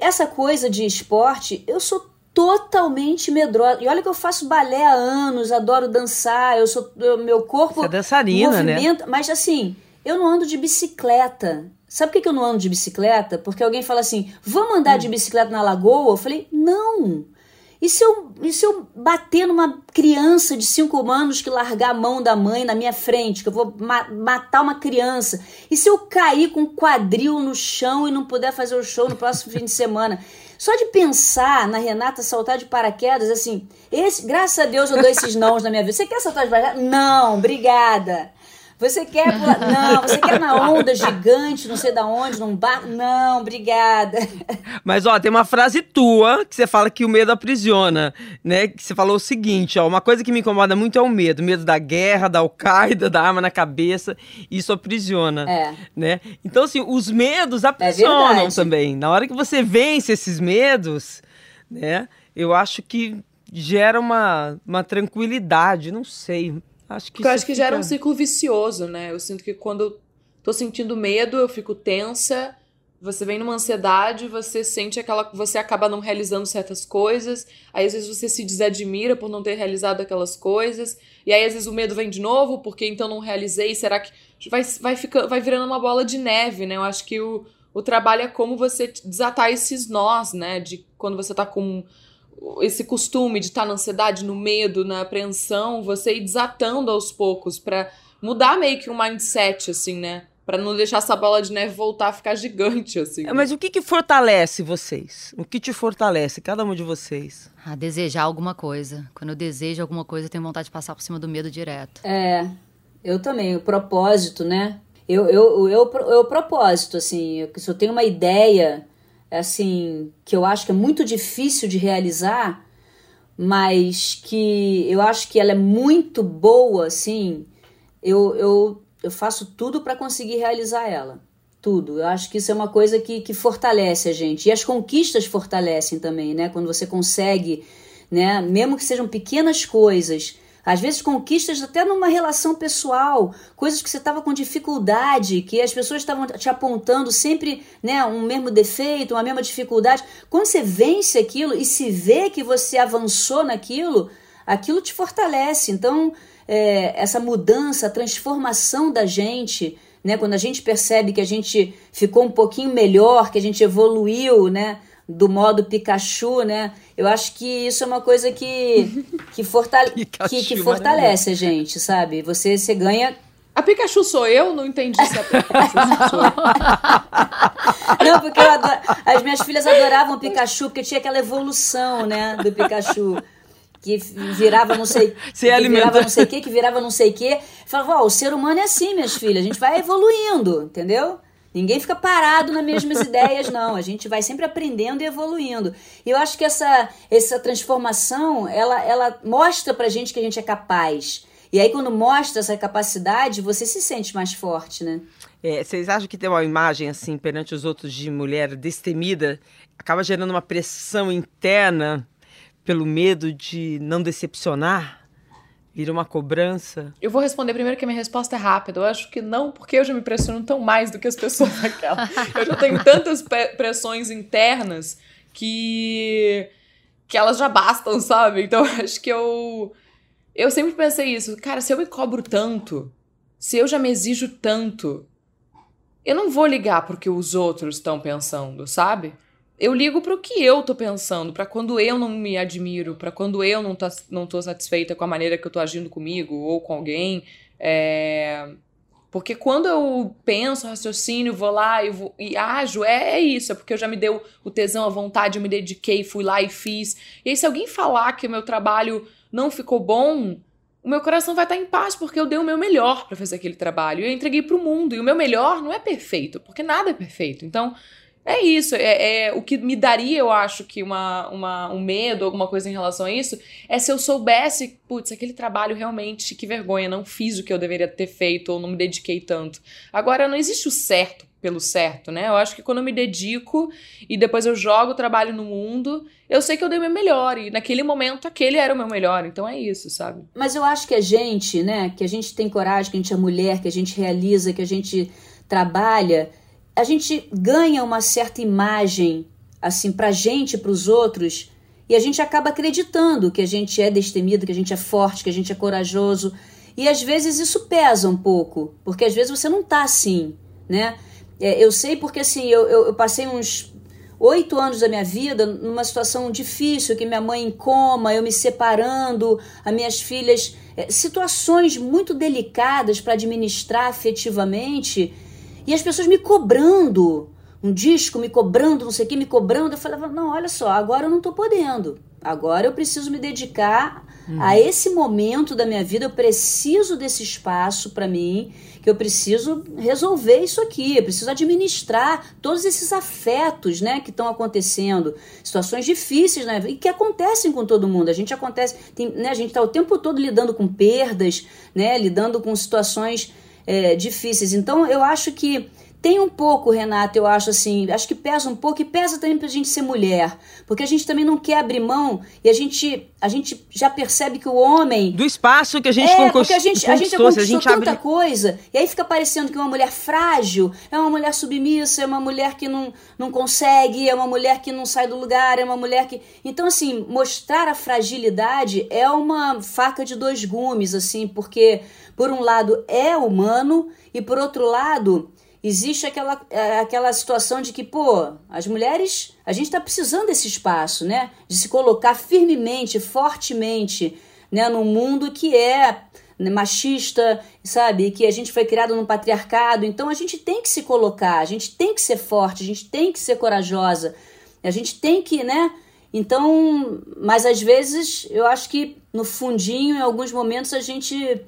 Essa coisa de esporte, eu sou totalmente medrosa. E olha que eu faço balé há anos, adoro dançar, eu sou eu- meu corpo Você é dançarina, né? movimenta, mas assim, eu não ando de bicicleta. Sabe por que eu não ando de bicicleta? Porque alguém fala assim: vamos andar Hum. de bicicleta na lagoa? Eu falei: não. E se, eu, e se eu bater numa criança de 5 anos que largar a mão da mãe na minha frente, que eu vou ma- matar uma criança? E se eu cair com o quadril no chão e não puder fazer o show no próximo fim de semana? Só de pensar na Renata saltar de paraquedas, assim, esse, graças a Deus eu dou esses nãos na minha vida. Você quer saltar de paraquedas? Não, obrigada. Você quer pular? Não. Você quer na onda gigante, não sei da onde, num barco? Não, obrigada. Mas, ó, tem uma frase tua que você fala que o medo aprisiona, né? Que você falou o seguinte, ó, uma coisa que me incomoda muito é o medo. Medo da guerra, da Al-Qaeda, da arma na cabeça. Isso aprisiona, É. né? Então, assim, os medos aprisionam verdade. também. Na hora que você vence esses medos, né? Eu acho que gera uma, uma tranquilidade, não sei. Acho que Porque eu acho que gera um fica- ciclo vicioso, né? Eu sinto que quando eu tô sentindo medo, eu fico tensa, você vem numa ansiedade, você sente aquela. Você acaba não realizando certas coisas, aí às vezes você se desadmira por não ter realizado aquelas coisas, e aí às vezes o medo vem de novo, porque então não realizei, será que. Vai, vai, fica, vai virando uma bola de neve, né? Eu acho que o, o trabalho é como você desatar esses nós, né? De quando você tá com esse costume de estar na ansiedade, no medo, na apreensão, você ir desatando aos poucos pra mudar meio que um mindset, assim, né? Pra não deixar essa bola de neve voltar a ficar gigante, assim. É, Mas o que que fortalece vocês? O que te fortalece, cada um de vocês? Ah, desejar alguma coisa. Quando eu desejo alguma coisa, eu tenho vontade de passar por cima do medo direto. É, eu também, o propósito, né? Eu, eu, eu, eu, eu propósito, assim, eu, se eu tenho uma ideia, assim, que eu acho que é muito difícil de realizar, mas que eu acho que ela é muito boa, assim, eu, eu, eu faço tudo para conseguir realizar ela. Tudo. Eu acho que isso é uma coisa que, que fortalece a gente. E as conquistas fortalecem também, né? Quando você consegue, né? Mesmo que sejam pequenas coisas, às vezes conquistas até numa relação pessoal, coisas que você estava com dificuldade, que as pessoas estavam te apontando sempre, né, um mesmo defeito, uma mesma dificuldade. Quando você vence aquilo e se vê que você avançou naquilo, aquilo te fortalece. Então, é, essa mudança, a transformação da gente, né, quando a gente percebe que a gente ficou um pouquinho melhor, que a gente evoluiu, né, do modo Pikachu, né? Eu acho que isso é uma coisa que que, fortale Pikachu, que, que fortalece a gente, sabe? Você, você ganha. A Pikachu sou eu? Não entendi se a Pikachu sou eu. Não, porque eu adoro... as minhas filhas adoravam Pikachu, porque tinha aquela evolução, né, do Pikachu. que virava não sei, Se que virava não sei o que, que virava não sei o que. Falava, ó, o ser humano é assim, minhas filhas, a gente vai evoluindo, entendeu? Ninguém fica parado nas mesmas ideias, não. A gente vai sempre aprendendo e evoluindo. E eu acho que essa, essa transformação, ela, ela mostra pra gente que a gente é capaz. E aí, quando mostra essa capacidade, você se sente mais forte, né? É, vocês acham que ter uma imagem assim perante os outros de mulher destemida acaba gerando uma pressão interna pelo medo de não decepcionar? Vira uma cobrança? Eu vou responder primeiro que a minha resposta é rápida. Eu acho que não, porque eu já me pressiono tão mais do que as pessoas daquela. Eu já tenho tantas pressões internas que que elas já bastam, sabe? Então acho que eu eu sempre pensei isso, cara, se eu me cobro tanto, se eu já me exijo tanto, eu não vou ligar pro que os outros estão pensando, sabe? Eu ligo pro que eu tô pensando, pra quando eu não me admiro, pra quando eu não, tá, não tô satisfeita com a maneira que eu tô agindo comigo ou com alguém. É... Porque quando eu penso, raciocínio, vou lá e, vou, e ajo, é, é isso, é porque eu já me deu o tesão, a vontade, eu me dediquei, fui lá e fiz. E aí, se alguém falar que o meu trabalho não ficou bom, o meu coração vai estar em paz, porque eu dei o meu melhor pra fazer aquele trabalho. Eu entreguei pro mundo. E o meu melhor não é perfeito, porque nada é perfeito. Então, é isso. É, é o que me daria, eu acho, que uma, uma, um medo, alguma coisa em relação a isso, é se eu soubesse, putz, aquele trabalho realmente, que vergonha, não fiz o que eu deveria ter feito, ou não me dediquei tanto. Agora, não existe o certo pelo certo, né? Eu acho que quando eu me dedico e depois eu jogo o trabalho no mundo, eu sei que eu dei o meu melhor. E naquele momento, aquele era o meu melhor. Então é isso, sabe? Mas eu acho que a gente, né, que a gente tem coragem, que a gente é mulher, que a gente realiza, que a gente trabalha, a gente ganha uma certa imagem, assim, pra gente, pros outros, e a gente acaba acreditando que a gente é destemido, que a gente é forte, que a gente é corajoso. E às vezes isso pesa um pouco, porque às vezes você não tá assim, né? É, eu sei porque assim, eu, eu, eu passei uns oito anos da minha vida numa situação difícil, que minha mãe em coma, eu me separando, as minhas filhas, é, situações muito delicadas para administrar afetivamente, e as pessoas me cobrando, um disco me cobrando, não sei o que, me cobrando, eu falava, não, olha só, agora eu não tô podendo, agora eu preciso me dedicar a esse momento da minha vida, eu preciso desse espaço para mim, que eu preciso resolver isso aqui, eu preciso administrar todos esses afetos, né, que estão acontecendo, situações difíceis, né, e que acontecem com todo mundo. A gente acontece, tem, né, a gente está o tempo todo lidando com perdas, né, lidando com situações é, difíceis. Então, eu acho que tem um pouco, Renata, eu acho assim, acho que pesa um pouco e pesa também pra gente ser mulher, porque a gente também não quer abrir mão e a gente, a gente já percebe que o homem Do espaço que a gente é, conquistou. porque a gente, a gente já conquistou, a gente tanta abre- coisa, e aí fica parecendo que uma mulher frágil é uma mulher submissa, é uma mulher que não, não consegue, é uma mulher que não sai do lugar, é uma mulher que. Então, assim, mostrar a fragilidade é uma faca de dois gumes, assim, porque, por um lado, é humano, e por outro lado. Existe aquela, é, aquela situação de que, pô, as mulheres, a gente está precisando desse espaço, né? De se colocar firmemente, fortemente, né? Num mundo que é né, machista, sabe? Que a gente foi criado num patriarcado. Então a gente tem que se colocar, a gente tem que ser forte, a gente tem que ser corajosa, a gente tem que, né? Então, mas às vezes eu acho que no fundinho, em alguns momentos, a gente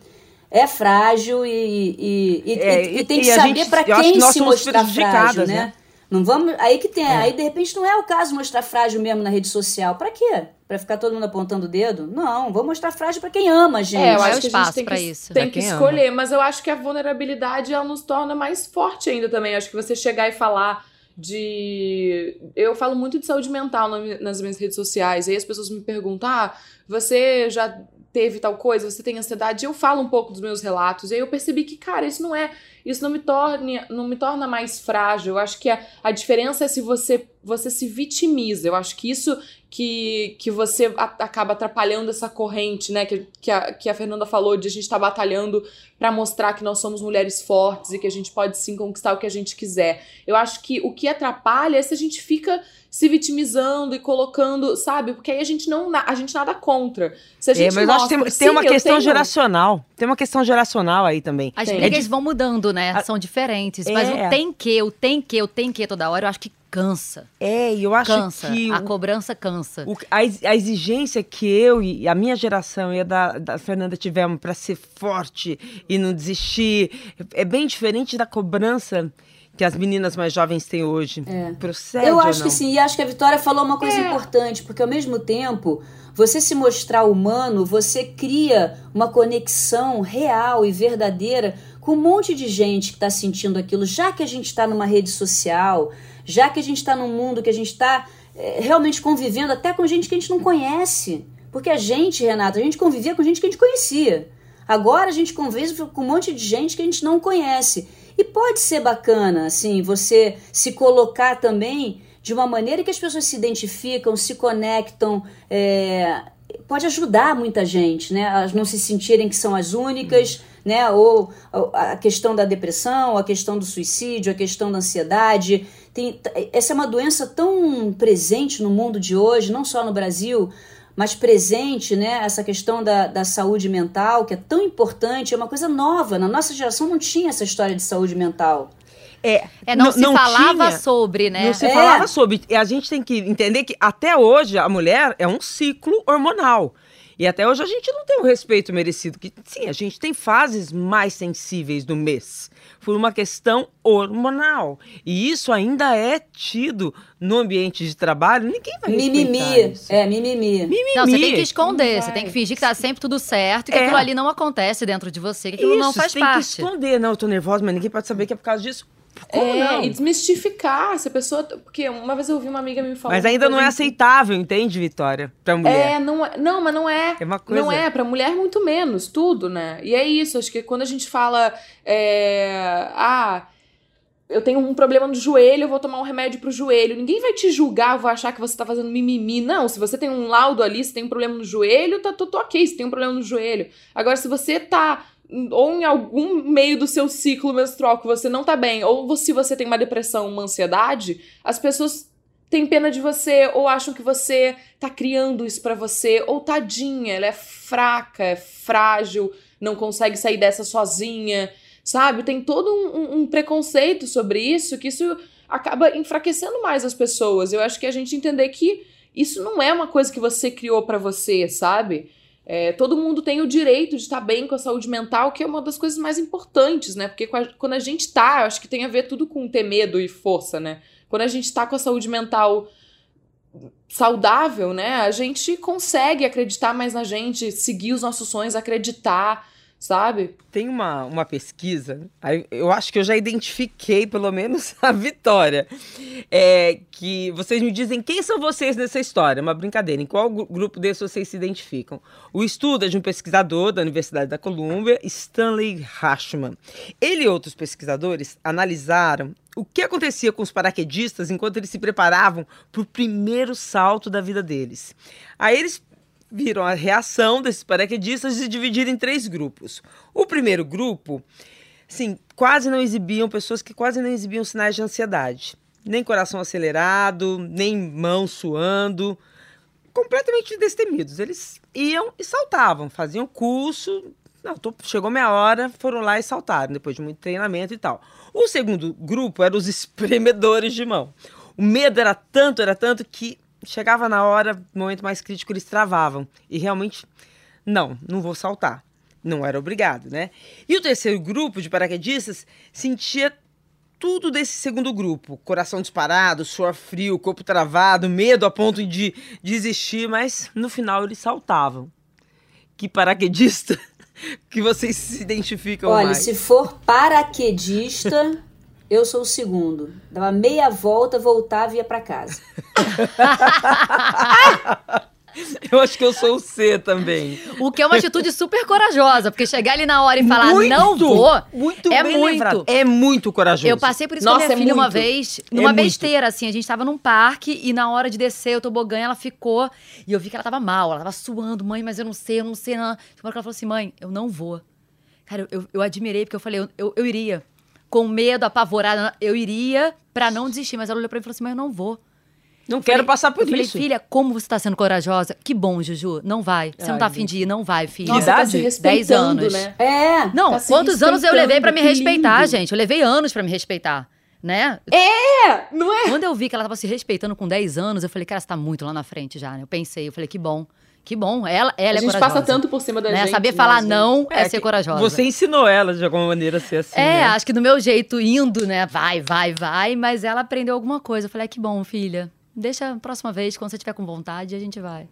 é frágil e, e, e, É, e- tem que e saber gente- para eu que quem nós se mostrar frágil, né? né? Não vamos. Aí que tem. Aí de repente não é o caso mostrar frágil mesmo na rede social. Pra quê? Pra ficar todo mundo apontando o dedo? Não, vou mostrar frágil pra quem ama, gente. É, eu é o acho que a gente tem que, isso. tem que quem ama. escolher, mas eu acho que a vulnerabilidade ela nos torna mais forte ainda também. Acho que você chegar e falar de. Eu falo muito de saúde mental na- nas minhas redes sociais, e aí as pessoas me perguntam: ah, você já teve tal coisa, você tem ansiedade? Eu falo um pouco dos meus relatos, e aí eu percebi que, cara, isso não é. Isso não me torna, não me torna mais frágil. Eu acho que a, a diferença é se você, você se vitimiza. Eu acho que isso que, que você a- acaba atrapalhando essa corrente, né? Que, que, a, que a Fernanda falou de a gente estar batalhando pra mostrar que nós somos mulheres fortes e que a gente pode sim conquistar o que a gente quiser. Eu acho que o que atrapalha é se a gente fica se vitimizando e colocando, sabe? Porque aí a gente não a gente nada contra. Se a É, gente mas eu acho que tem, mostra, tem uma "Sim, eu questão tenho", geracional. Tem uma questão geracional aí também. As Tem. brigas vão mudando, né? A- São diferentes. Mas É. o tem que, o tem que, o tem que toda hora, eu acho que cansa. É, e eu acho Cansa. que A o- cobrança cansa. O- a, a exigência que eu e a minha geração e a da, da Fernanda tivemos para ser forte e não desistir é bem diferente da cobrança que as meninas mais jovens têm hoje. Procede Eu ou acho não? que sim, e acho que a Vitória falou uma coisa importante, porque ao mesmo tempo, você se mostrar humano, você cria uma conexão real e verdadeira com um monte de gente que está sentindo aquilo, já que a gente está numa rede social, já que a gente está num mundo que a gente está realmente convivendo até com gente que a gente não conhece. Porque a gente, Renata, a gente convivia com gente que a gente conhecia. Agora a gente convive com um monte de gente que a gente não conhece. E pode ser bacana, assim, você se colocar também de uma maneira que as pessoas se identificam, se conectam. é, Pode ajudar muita gente, né? Elas não se sentirem que são as únicas, né? Ou a questão da depressão, a questão do suicídio, a questão da ansiedade. Tem, essa é uma doença tão presente no mundo de hoje, não só no Brasil, mas presente, né? Essa questão da, da saúde mental, que é tão importante, é uma coisa nova. Na nossa geração não tinha essa história de saúde mental. É, É, não, se falava tinha, sobre, né? Não se É. falava sobre. E a gente tem que entender que até hoje a mulher é um ciclo hormonal. E até hoje a gente não tem o respeito merecido. Que, sim, a gente tem fases mais sensíveis do mês. Por uma questão hormonal. E isso ainda é tido no ambiente de trabalho. Ninguém vai respeitar Mimimi. isso. É, mimimi. Mimimi. Não, você tem que esconder, Não você tem que fingir que tá sempre tudo certo e que É. aquilo ali não acontece dentro de você, que aquilo não Isso, faz você tem que parte. esconder. Não, eu tô nervosa, mas ninguém pode saber que é por causa disso. Como é, não? e desmistificar se a pessoa. Porque uma vez eu ouvi uma amiga me falar. Mas ainda não é aceitável, entende, Vitória? Pra mulher. É, não, é- não, mas não é. É uma coisa- Não é, pra mulher muito menos, tudo, né? E é isso, acho que quando a gente fala, é, ah, eu tenho um problema no joelho, eu vou tomar um remédio pro joelho. Ninguém vai te julgar, vai achar que você tá fazendo mimimi. Não, se você tem um laudo ali, se tem um problema no joelho, tá tudo ok, se tem um problema no joelho. Agora, se você tá ou em algum meio do seu ciclo menstrual que você não tá bem, ou se você tem uma depressão, uma ansiedade, as pessoas têm pena de você ou acham que você tá criando isso pra você, ou tadinha, ela é fraca, é frágil, não consegue sair dessa sozinha, sabe? Tem todo um, um- preconceito sobre isso, que isso acaba enfraquecendo mais as pessoas. Eu acho que a gente entender que isso não é uma coisa que você criou pra você, sabe? É, todo mundo tem o direito de estar bem com a saúde mental, que é uma das coisas mais importantes, né? Porque quando a gente tá, acho que tem a ver tudo com ter medo e força, né? Quando a gente tá com a saúde mental saudável, né? A gente consegue acreditar mais na gente, seguir os nossos sonhos, acreditar, sabe? Tem uma, uma pesquisa, eu acho que eu já identifiquei pelo menos a Vitória, é, que vocês me dizem quem são vocês nessa história, uma brincadeira, em qual gru- grupo desses vocês se identificam. O estudo é de um pesquisador da Universidade da Colômbia, Stanley Rashman. Ele e outros pesquisadores analisaram o que acontecia com os paraquedistas enquanto eles se preparavam para o primeiro salto da vida deles. Aí eles viram a reação desses paraquedistas e dividiram em três grupos. O primeiro grupo, sim, quase não exibiam, pessoas que quase não exibiam sinais de ansiedade. Nem coração acelerado, nem mão suando, completamente destemidos. Eles iam e saltavam, faziam curso, não, tô- chegou minha hora, foram lá e saltaram, depois de muito treinamento e tal. O segundo grupo eram os espremedores de mão. O medo era tanto, era tanto que chegava na hora, no momento mais crítico, eles travavam. E realmente, não, não vou saltar. Não era obrigado, né? E o terceiro grupo de paraquedistas sentia tudo desse segundo grupo. Coração disparado, suor frio, corpo travado, medo a ponto de desistir, mas no final eles saltavam. Que paraquedista que vocês se identificam Olha, mais? se for paraquedista, eu sou o segundo. Dava meia volta, voltava e ia pra casa. Eu acho que eu sou o C também. O que é uma atitude super corajosa, porque chegar ali na hora e falar Muito, não vou, muito é muito. lembrado. É muito corajoso. Eu passei por isso Nossa, com a minha é filha uma muito. vez, É numa muito. besteira, assim. A gente tava num parque e na hora de descer o tobogã, ela ficou. E eu vi que ela tava mal, ela tava suando, mãe, mas eu não sei, eu não sei. Não. Tipo, ela falou assim: mãe, eu não vou. Cara, eu, eu admirei, porque eu falei, eu, eu, eu iria. Com medo, apavorada, eu iria pra não desistir. Mas ela olhou pra mim e falou assim: mãe, eu não vou. Não quero Falei- passar por eu falei, isso. filha, como você tá sendo corajosa? Que bom, Juju. Não vai. Você não Ai, tá afim de ir? Não vai, filha. Que Nossa, tá idade? se 10 respeitando, anos. né? É. Não, Tá quantos anos eu levei pra me respeitar, lindo. gente? Eu levei anos pra me respeitar, né? É, não é? Quando eu vi que ela tava se respeitando com 10 anos, eu falei, cara, você tá muito lá na frente já, né? Eu pensei, eu falei, que bom, que bom. Ela, ela a é gente corajosa. passa tanto por cima da né? gente. Saber falar às não é, É ser corajosa. Você ensinou ela de alguma maneira a ser assim. É, né? acho que do meu jeito indo, né? Vai, vai, vai, mas ela aprendeu alguma coisa. Eu falei, ah, que bom, filha. Deixa a próxima vez, quando você tiver com vontade, a gente vai.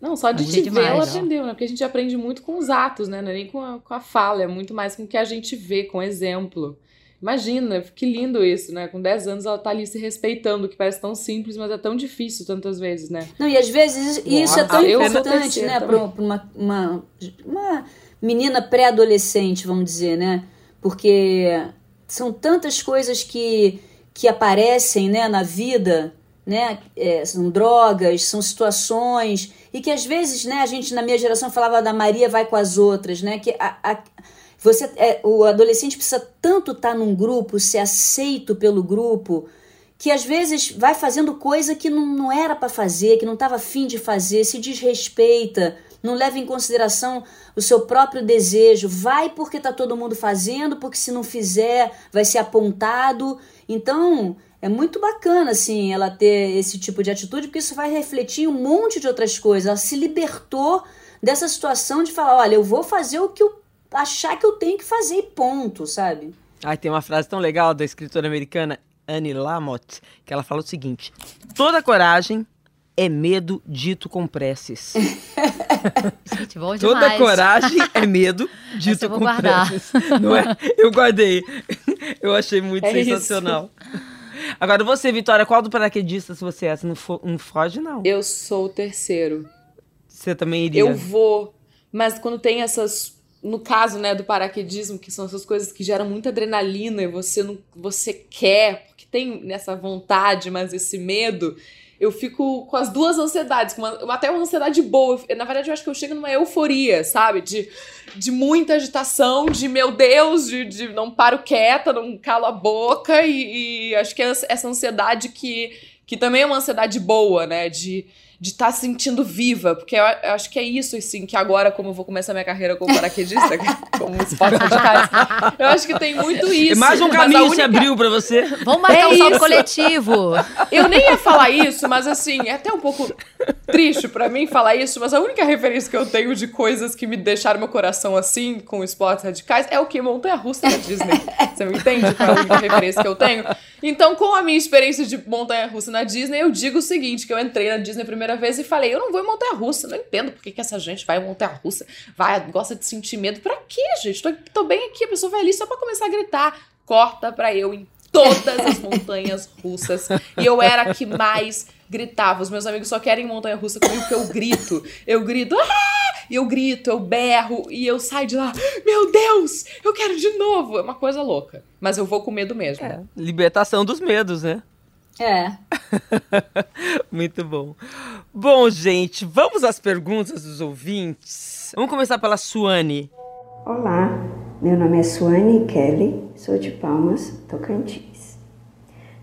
Não, só de A te gente ver, ela ó. aprendeu, né? Porque a gente aprende muito com os atos, né? Não é nem com a, com a fala, é muito mais com o que a gente vê, com exemplo. Imagina, que lindo isso, né? Com 10 anos ela tá ali se respeitando, que parece tão simples, mas é tão difícil tantas vezes, né? Não, e às vezes isso é tão importante, né, para uma, uma, uma menina pré-adolescente, vamos dizer, né? Porque são tantas coisas que, que aparecem né, na vida, né? É, são drogas, são situações, e que às vezes, né, a gente na minha geração falava da Maria vai com as outras, né? Que a, a- você, é, o adolescente precisa tanto estar num grupo, ser aceito pelo grupo, que às vezes vai fazendo coisa que não, não era para fazer, que não estava afim de fazer, se desrespeita, não leva em consideração o seu próprio desejo, vai porque tá todo mundo fazendo, porque se não fizer vai ser apontado. Então é muito bacana assim ela ter esse tipo de atitude, porque isso vai refletir um monte de outras coisas. Ela se libertou dessa situação de falar, olha, eu vou fazer o que eu achar que eu tenho que fazer ponto, sabe? Ai, tem uma frase tão legal da escritora americana Annie Lamott, que ela fala o seguinte: toda coragem é medo dito com preces. Gente, bom Toda coragem é medo dito com guardar. preces. Não é? Eu guardei. Eu achei muito É isso. sensacional. Agora você, Vitória, qual do paraquedistas você é? Você não, fo- não foge, não. Eu sou o terceiro. Você também iria. Eu vou, mas quando tem essas. No caso, né, do paraquedismo, que são essas coisas que geram muita adrenalina e você não, você quer, porque tem nessa vontade, mas esse medo, eu fico com as duas ansiedades, com uma- até uma ansiedade boa. Na verdade, eu acho que eu chego numa euforia, sabe? De, de muita agitação, de meu Deus, de, de não paro quieta, não calo a boca, e, e acho que é essa ansiedade que, que também é uma ansiedade boa, né? De de estar se sentindo viva, porque eu, eu acho que é isso, assim, que agora, como eu vou começar minha carreira como paraquedista, como esporte radicais, eu acho que tem muito E isso. mais um caminho se única- abriu pra você. Vamos marcar É um salto coletivo. Eu nem ia falar isso, mas assim, é até um pouco triste pra mim falar isso, mas a única referência que eu tenho de coisas que me deixaram meu coração assim, com esportes radicais, é o que? Montanha-russa da Disney. Você me entende qual é a única referência que eu tenho? Então, com a minha experiência de montanha-russa na Disney, eu digo o seguinte, que eu entrei na Disney a primeira vez e falei, eu não vou em montanha-russa, não entendo por que, que essa gente vai em montanha-russa, vai, gosta de sentir medo. Pra quê, gente? Tô, tô bem aqui, a pessoa vai ali só pra começar a gritar. Corta pra eu em todas as montanhas russas. E eu era a que mais gritava. Os meus amigos só querem montanha russa comigo porque eu grito. Eu grito, ah! E eu grito, eu berro, e eu saio de lá, meu Deus, eu quero de novo. É uma coisa louca. Mas eu vou com medo mesmo. É, libertação dos medos, né? É. Muito bom. Bom, gente, vamos às perguntas dos ouvintes. Vamos começar pela Suane. Olá, meu nome é Suane Kelly, sou de Palmas, Tocantins.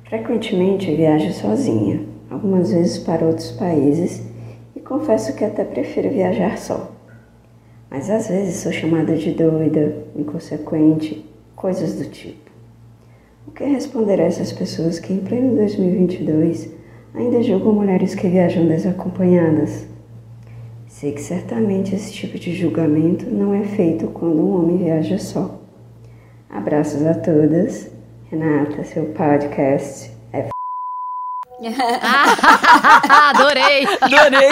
Frequentemente viajo sozinha, algumas vezes para outros países e confesso que até prefiro viajar só. Mas às vezes sou chamada de doida, inconsequente, coisas do tipo. O que responder a essas pessoas que em pleno 2022 ainda julgam mulheres que viajam desacompanhadas? Sei que certamente esse tipo de julgamento não é feito quando um homem viaja só. Abraços a todas. Renata, seu podcast Ah, adorei. Adorei,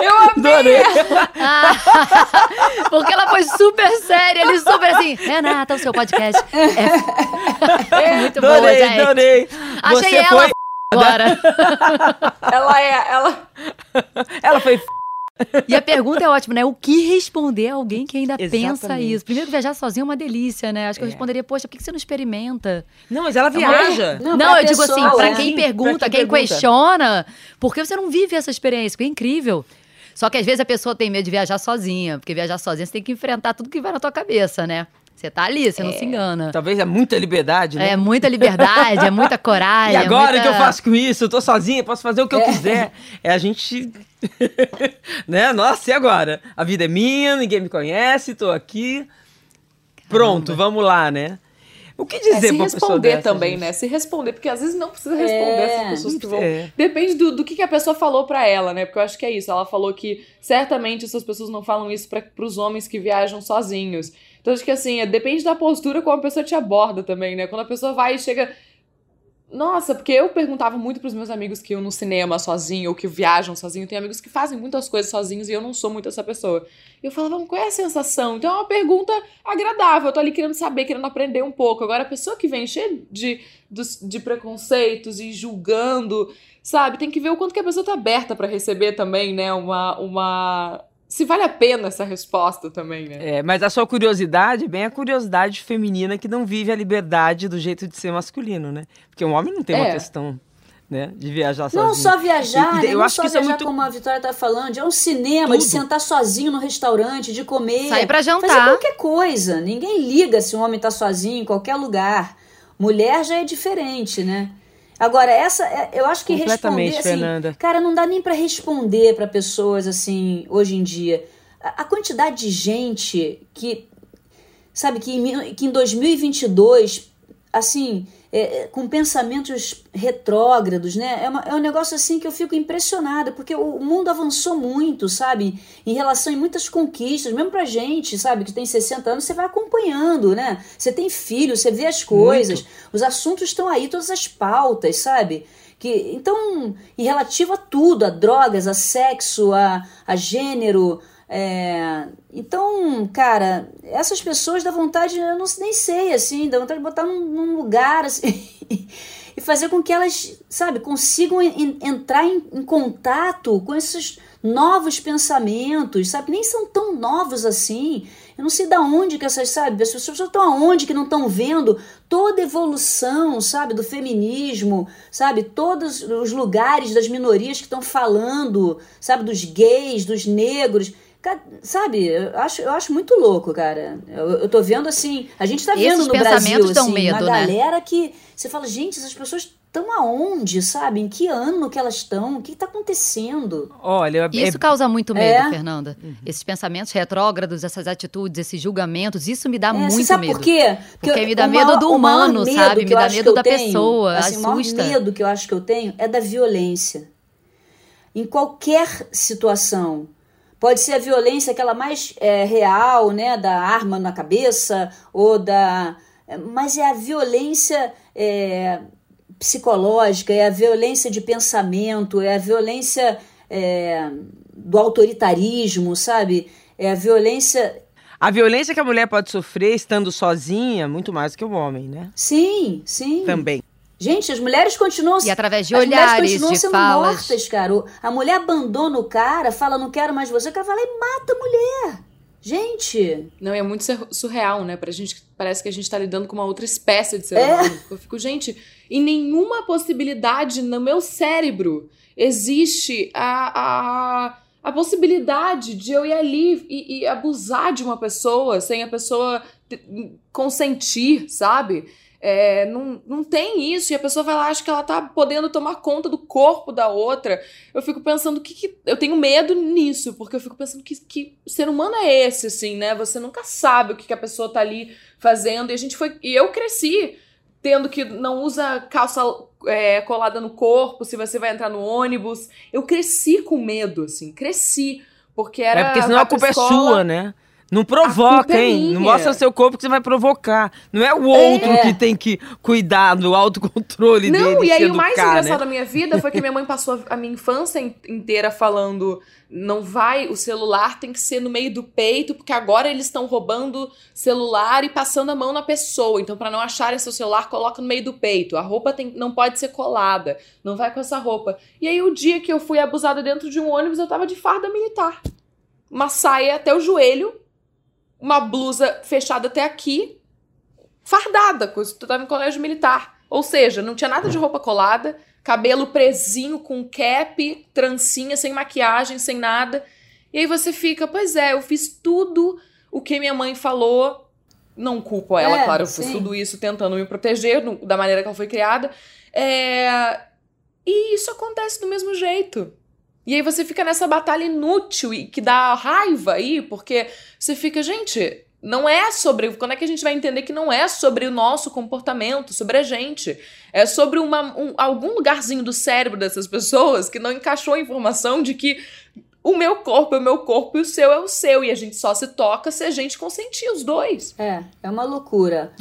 Eu amei! adorei. Porque ela foi super séria, ele super assim, Renata, o seu podcast é muito boa, Adorei, gente. adorei. Achei Você ela foi. agora. Ela é. Ela... Ela foi. E a pergunta é ótima, né? O que responder a alguém que ainda pensa Exatamente. isso? Primeiro que viajar sozinho é uma delícia, né? Acho que eu responderia, poxa, por que você não experimenta? Não, mas ela viaja. Não, Não, eu digo assim, pra né? quem pergunta, pra quem, quem pergunta. questiona, por que você não vive essa experiência? Que é incrível. Só que às vezes a pessoa tem medo de viajar sozinha, porque viajar sozinha você tem que enfrentar tudo que vai na tua cabeça, né? Você tá ali, você não se engana. Talvez é muita liberdade, né? É muita liberdade, é muita coragem. E agora é muita... o que eu faço com isso? Eu tô sozinha, posso fazer o que eu quiser. É a gente. né? Nossa, e agora? A vida é minha, ninguém me conhece, tô aqui. Pronto, vamos lá, né? O que dizer é, se responder dessa, também, gente? né? Se responder, porque às vezes não precisa responder É. essas pessoas que vão. É. Depende do, do que, que a pessoa falou pra ela, né? Porque eu acho que é isso. Ela falou que certamente essas pessoas não falam isso para pros homens que viajam sozinhos. Então acho que assim, é, depende da postura como a pessoa te aborda também, né? Quando a pessoa vai e chega. Nossa, porque eu perguntava muito pros meus amigos que iam no cinema sozinho ou que viajam sozinho. Tem amigos que fazem muitas coisas sozinhos e eu não sou muito essa pessoa. E eu falava, "Mas qual é a sensação? Então é uma pergunta agradável. Eu tô ali querendo saber, querendo aprender um pouco. Agora, a pessoa que vem cheia de, dos- de preconceitos e julgando, sabe? Tem que ver o quanto que a pessoa tá aberta pra receber também, né? Uma. uma... Se vale a pena essa resposta também, né? É, mas a sua curiosidade é bem a curiosidade feminina que não vive a liberdade do jeito de ser masculino, né? Porque um homem não tem uma É. questão, né, de viajar sozinho. Não só viajar, E- e né? eu não acho só que é viajar muito- como a Vitória tá falando, é um cinema, de Tudo. sentar sozinho no restaurante, de comer. Sair pra Fazer jantar. qualquer coisa. Ninguém liga se um homem tá sozinho em qualquer lugar. Mulher já é diferente, né? Agora, essa, é- eu acho que Completamente, responder, assim, Fernanda. cara, não dá nem pra responder pra pessoas, assim, hoje em dia. A, a quantidade de gente que, sabe, que em, mil- que em 2022, assim, é, é, com pensamentos retrógrados, né? É, uma- é um negócio assim que eu fico impressionada, porque o, mundo avançou muito, sabe? Em relação a muitas conquistas, mesmo pra gente, sabe? Que tem 60 anos, você vai acompanhando, né? Você tem filho, você vê as coisas, os assuntos estão aí, todas as pautas, sabe? Que, então, em relativo a tudo, a drogas, a sexo, a, a gênero, é, então, cara, essas pessoas dá vontade, eu não nem sei, assim, dá vontade de botar num, num lugar, assim, e fazer com que elas, sabe, consigam en- entrar em, em contato com esses novos pensamentos, sabe, que nem são tão novos assim. Eu não sei da onde que essas, sabe, as pessoas estão aonde que não estão vendo toda a evolução, sabe, do feminismo, sabe, todos os lugares das minorias que estão falando, sabe, dos gays, dos negros. Sabe, eu acho, eu acho muito louco, cara. Eu, eu tô vendo assim. A gente tá vendo Esses no pensamentos Brasil dão assim, medo, uma né? galera que você fala, gente, essas pessoas estão aonde, sabe? Em que ano que elas estão? O que tá acontecendo? Olha, é- Isso causa muito medo, É. Fernanda. Esses pensamentos retrógrados, essas atitudes, esses julgamentos, isso me dá É, muito sabe medo. por quê? Porque me dá o medo maior- do maior humano, medo sabe? Me dá medo da tenho, pessoa, Assim, o maior assusta. medo que eu acho que eu tenho é da violência. Em qualquer situação. Pode ser a violência aquela mais é, real, né? Da arma na cabeça, ou da. é, Mas é a violência é, psicológica, é a violência de pensamento, é a violência é, do autoritarismo, sabe? É a violência a violência que a mulher pode sofrer estando sozinha, muito mais do que o homem, né? Sim, sim. Também. Gente, as mulheres continuam E através de as mulheres olhares, continuam de sendo falas. mortas, cara. A mulher abandona o cara, fala não quero mais você, o cara vai lá e mata a mulher. Gente, Não, e é muito sur- surreal, né? Pra gente, parece que a gente tá lidando com uma outra espécie de ser É. humano. Eu fico, gente, em nenhuma possibilidade no meu cérebro existe a, a, a possibilidade de eu ir ali e, e abusar de uma pessoa sem a pessoa consentir, sabe? É, não, não tem isso, e a pessoa vai lá, acha que ela tá podendo tomar conta do corpo da outra. Eu fico pensando que, que- eu tenho medo nisso, porque eu fico pensando que, que ser humano é esse, assim, né? Você nunca sabe o que, que a pessoa tá ali fazendo. E a gente foi. E eu cresci tendo que não usa calça é, colada no corpo se você vai entrar no ônibus. Eu cresci com medo, assim, cresci. Porque era. é porque senão a culpa é escola, sua, né? Não provoca, é hein? Não mostra seu corpo que você vai provocar. Não é o outro É. que tem que cuidar do autocontrole dele. Não, e aí o educar, mais né? engraçado da minha vida foi que minha mãe passou a minha infância in- inteira falando: não vai, o celular tem que ser no meio do peito, porque agora eles estão roubando celular e passando a mão na pessoa. Então, pra não acharem seu celular, coloca no meio do peito. A roupa tem, não pode ser colada, não vai com essa roupa. E aí, o dia que eu fui abusada dentro de um ônibus, eu tava de farda militar. Uma saia até o joelho, uma blusa fechada até aqui, fardada, coisa que eu tava em colégio militar. Ou seja, não tinha nada de roupa colada, cabelo presinho com cap, trancinha, sem maquiagem, sem nada. E aí você fica, pois é, eu fiz tudo o que minha mãe falou. Não culpo ela, É, claro, eu fiz sim. tudo isso tentando me proteger no- da maneira que ela foi criada. É, E isso acontece do mesmo jeito. E aí você fica nessa batalha inútil e que dá raiva aí, porque você fica, gente, não é sobre. Quando é que a gente vai entender que não é sobre o nosso comportamento, sobre a gente? É sobre uma, um- algum lugarzinho do cérebro dessas pessoas que não encaixou a informação de que o meu corpo é o meu corpo e o seu é o seu. E a gente só se toca se a gente consentir os dois. É, é uma loucura.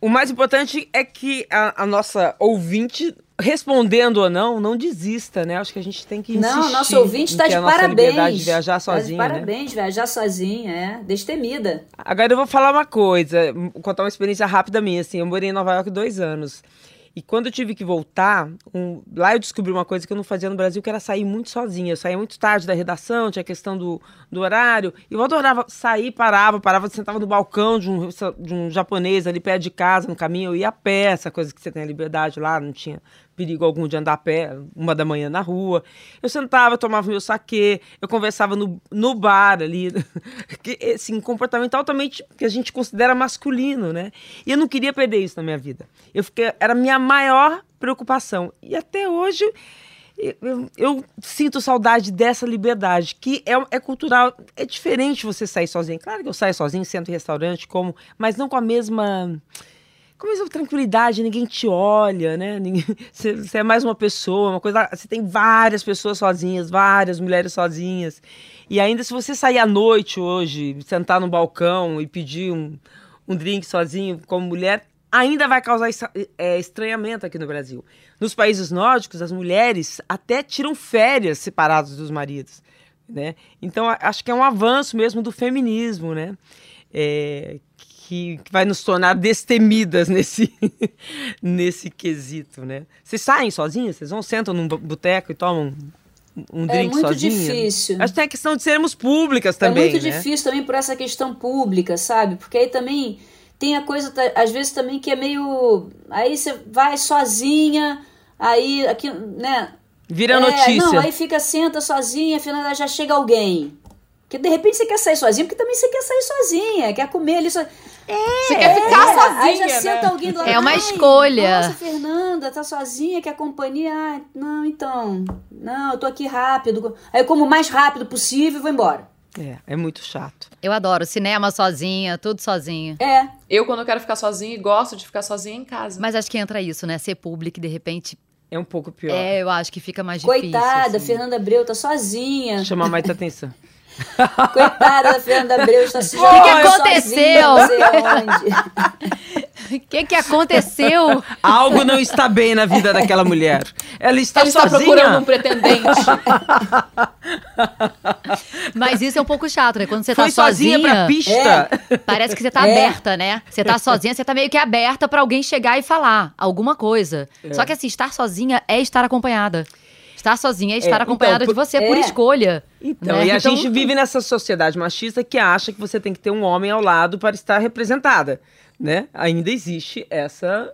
O mais importante é que a, a nossa ouvinte, respondendo ou não, não desista, né? Acho que a gente tem que insistir. Não, nosso ouvinte está de parabéns. de viajar Tá de sozinha, né? parabéns, viajar sozinha, é. Destemida. Agora eu vou falar uma coisa, contar uma experiência rápida minha, assim, eu morei em Nova York dois anos. E quando eu tive que voltar, um- lá eu descobri uma coisa que eu não fazia no Brasil, que era sair muito sozinha. Eu saía muito tarde da redação, tinha questão do, do horário. E eu adorava sair, parava, parava, sentava no balcão de um, de um japonês ali perto de casa, no caminho, eu ia a pé, essa coisa que você tem a liberdade lá, não tinha perigo algum de andar a pé, uma da manhã na rua. Eu sentava, tomava meu saquê, eu conversava no, no bar ali, que, assim, comportamento altamente que a gente considera masculino, né? E eu não queria perder isso na minha vida. Eu fiquei, era a minha maior preocupação. E até hoje eu, eu- eu sinto saudade dessa liberdade, que é, é cultural. É diferente você sair sozinho. Claro que eu saio sozinho, sento em restaurante, como, mas não com a mesma com a tranquilidade, ninguém te olha, né? Você, você é mais uma pessoa, uma coisa. Você tem várias pessoas sozinhas, várias mulheres sozinhas. E ainda se você sair à noite hoje, sentar no balcão e pedir um, um drink sozinho como mulher, ainda vai causar é, estranhamento aqui no Brasil. Nos países nórdicos, as mulheres até tiram férias separadas dos maridos. Né? Então, acho que é um avanço mesmo do feminismo, né? É, que, que vai nos tornar destemidas nesse, nesse quesito, né? Vocês saem sozinhas? Vocês vão, sentam num boteco e tomam um, É drink muito sozinha? difícil. Acho que tem a questão de sermos públicas também, é muito né? difícil também por essa questão pública, sabe? Porque aí também tem a coisa, às vezes também que é meio. Aí você vai sozinha, aí aqui, né? Vira É, notícia. Não, aí fica, senta sozinha, afinal já chega alguém. Porque de repente você quer sair sozinha, porque também você quer sair sozinha, quer comer ali. So... Você quer ficar É, sozinha, Aí já né? senta alguém do lado. É uma "Ai, escolha." Nossa, Fernanda, tá sozinha, quer companhia? Ah, não, então. Não, eu tô aqui rápido. Aí eu como o mais rápido possível e vou embora. É, é muito chato. Eu adoro cinema sozinha, tudo sozinha. É, Eu, quando eu quero ficar sozinha, gosto de ficar sozinha em casa. Mas acho que entra isso, né? Ser público de repente. É um pouco pior. É, eu acho que fica mais coitada, difícil. assim. Fernanda Abreu tá sozinha. Chama mais atenção. Coitada da Fernanda Abreu, está se O que que aconteceu? O que que aconteceu? Algo não está bem na vida daquela mulher. Ela está está sozinha. procurando um pretendente. Mas isso é um pouco chato, né? Quando você Foi tá sozinha, sozinha, pra pista. parece que você tá É. aberta, né? Você tá sozinha, você tá meio que aberta pra alguém chegar e falar alguma coisa. É. Só que assim, estar sozinha é estar acompanhada. Estar sozinha é estar então, acompanhada por- de você por é. escolha. Então, né? e a Então, gente vive nessa sociedade machista que acha que você tem que ter um homem ao lado para estar representada, né? Ainda existe essa...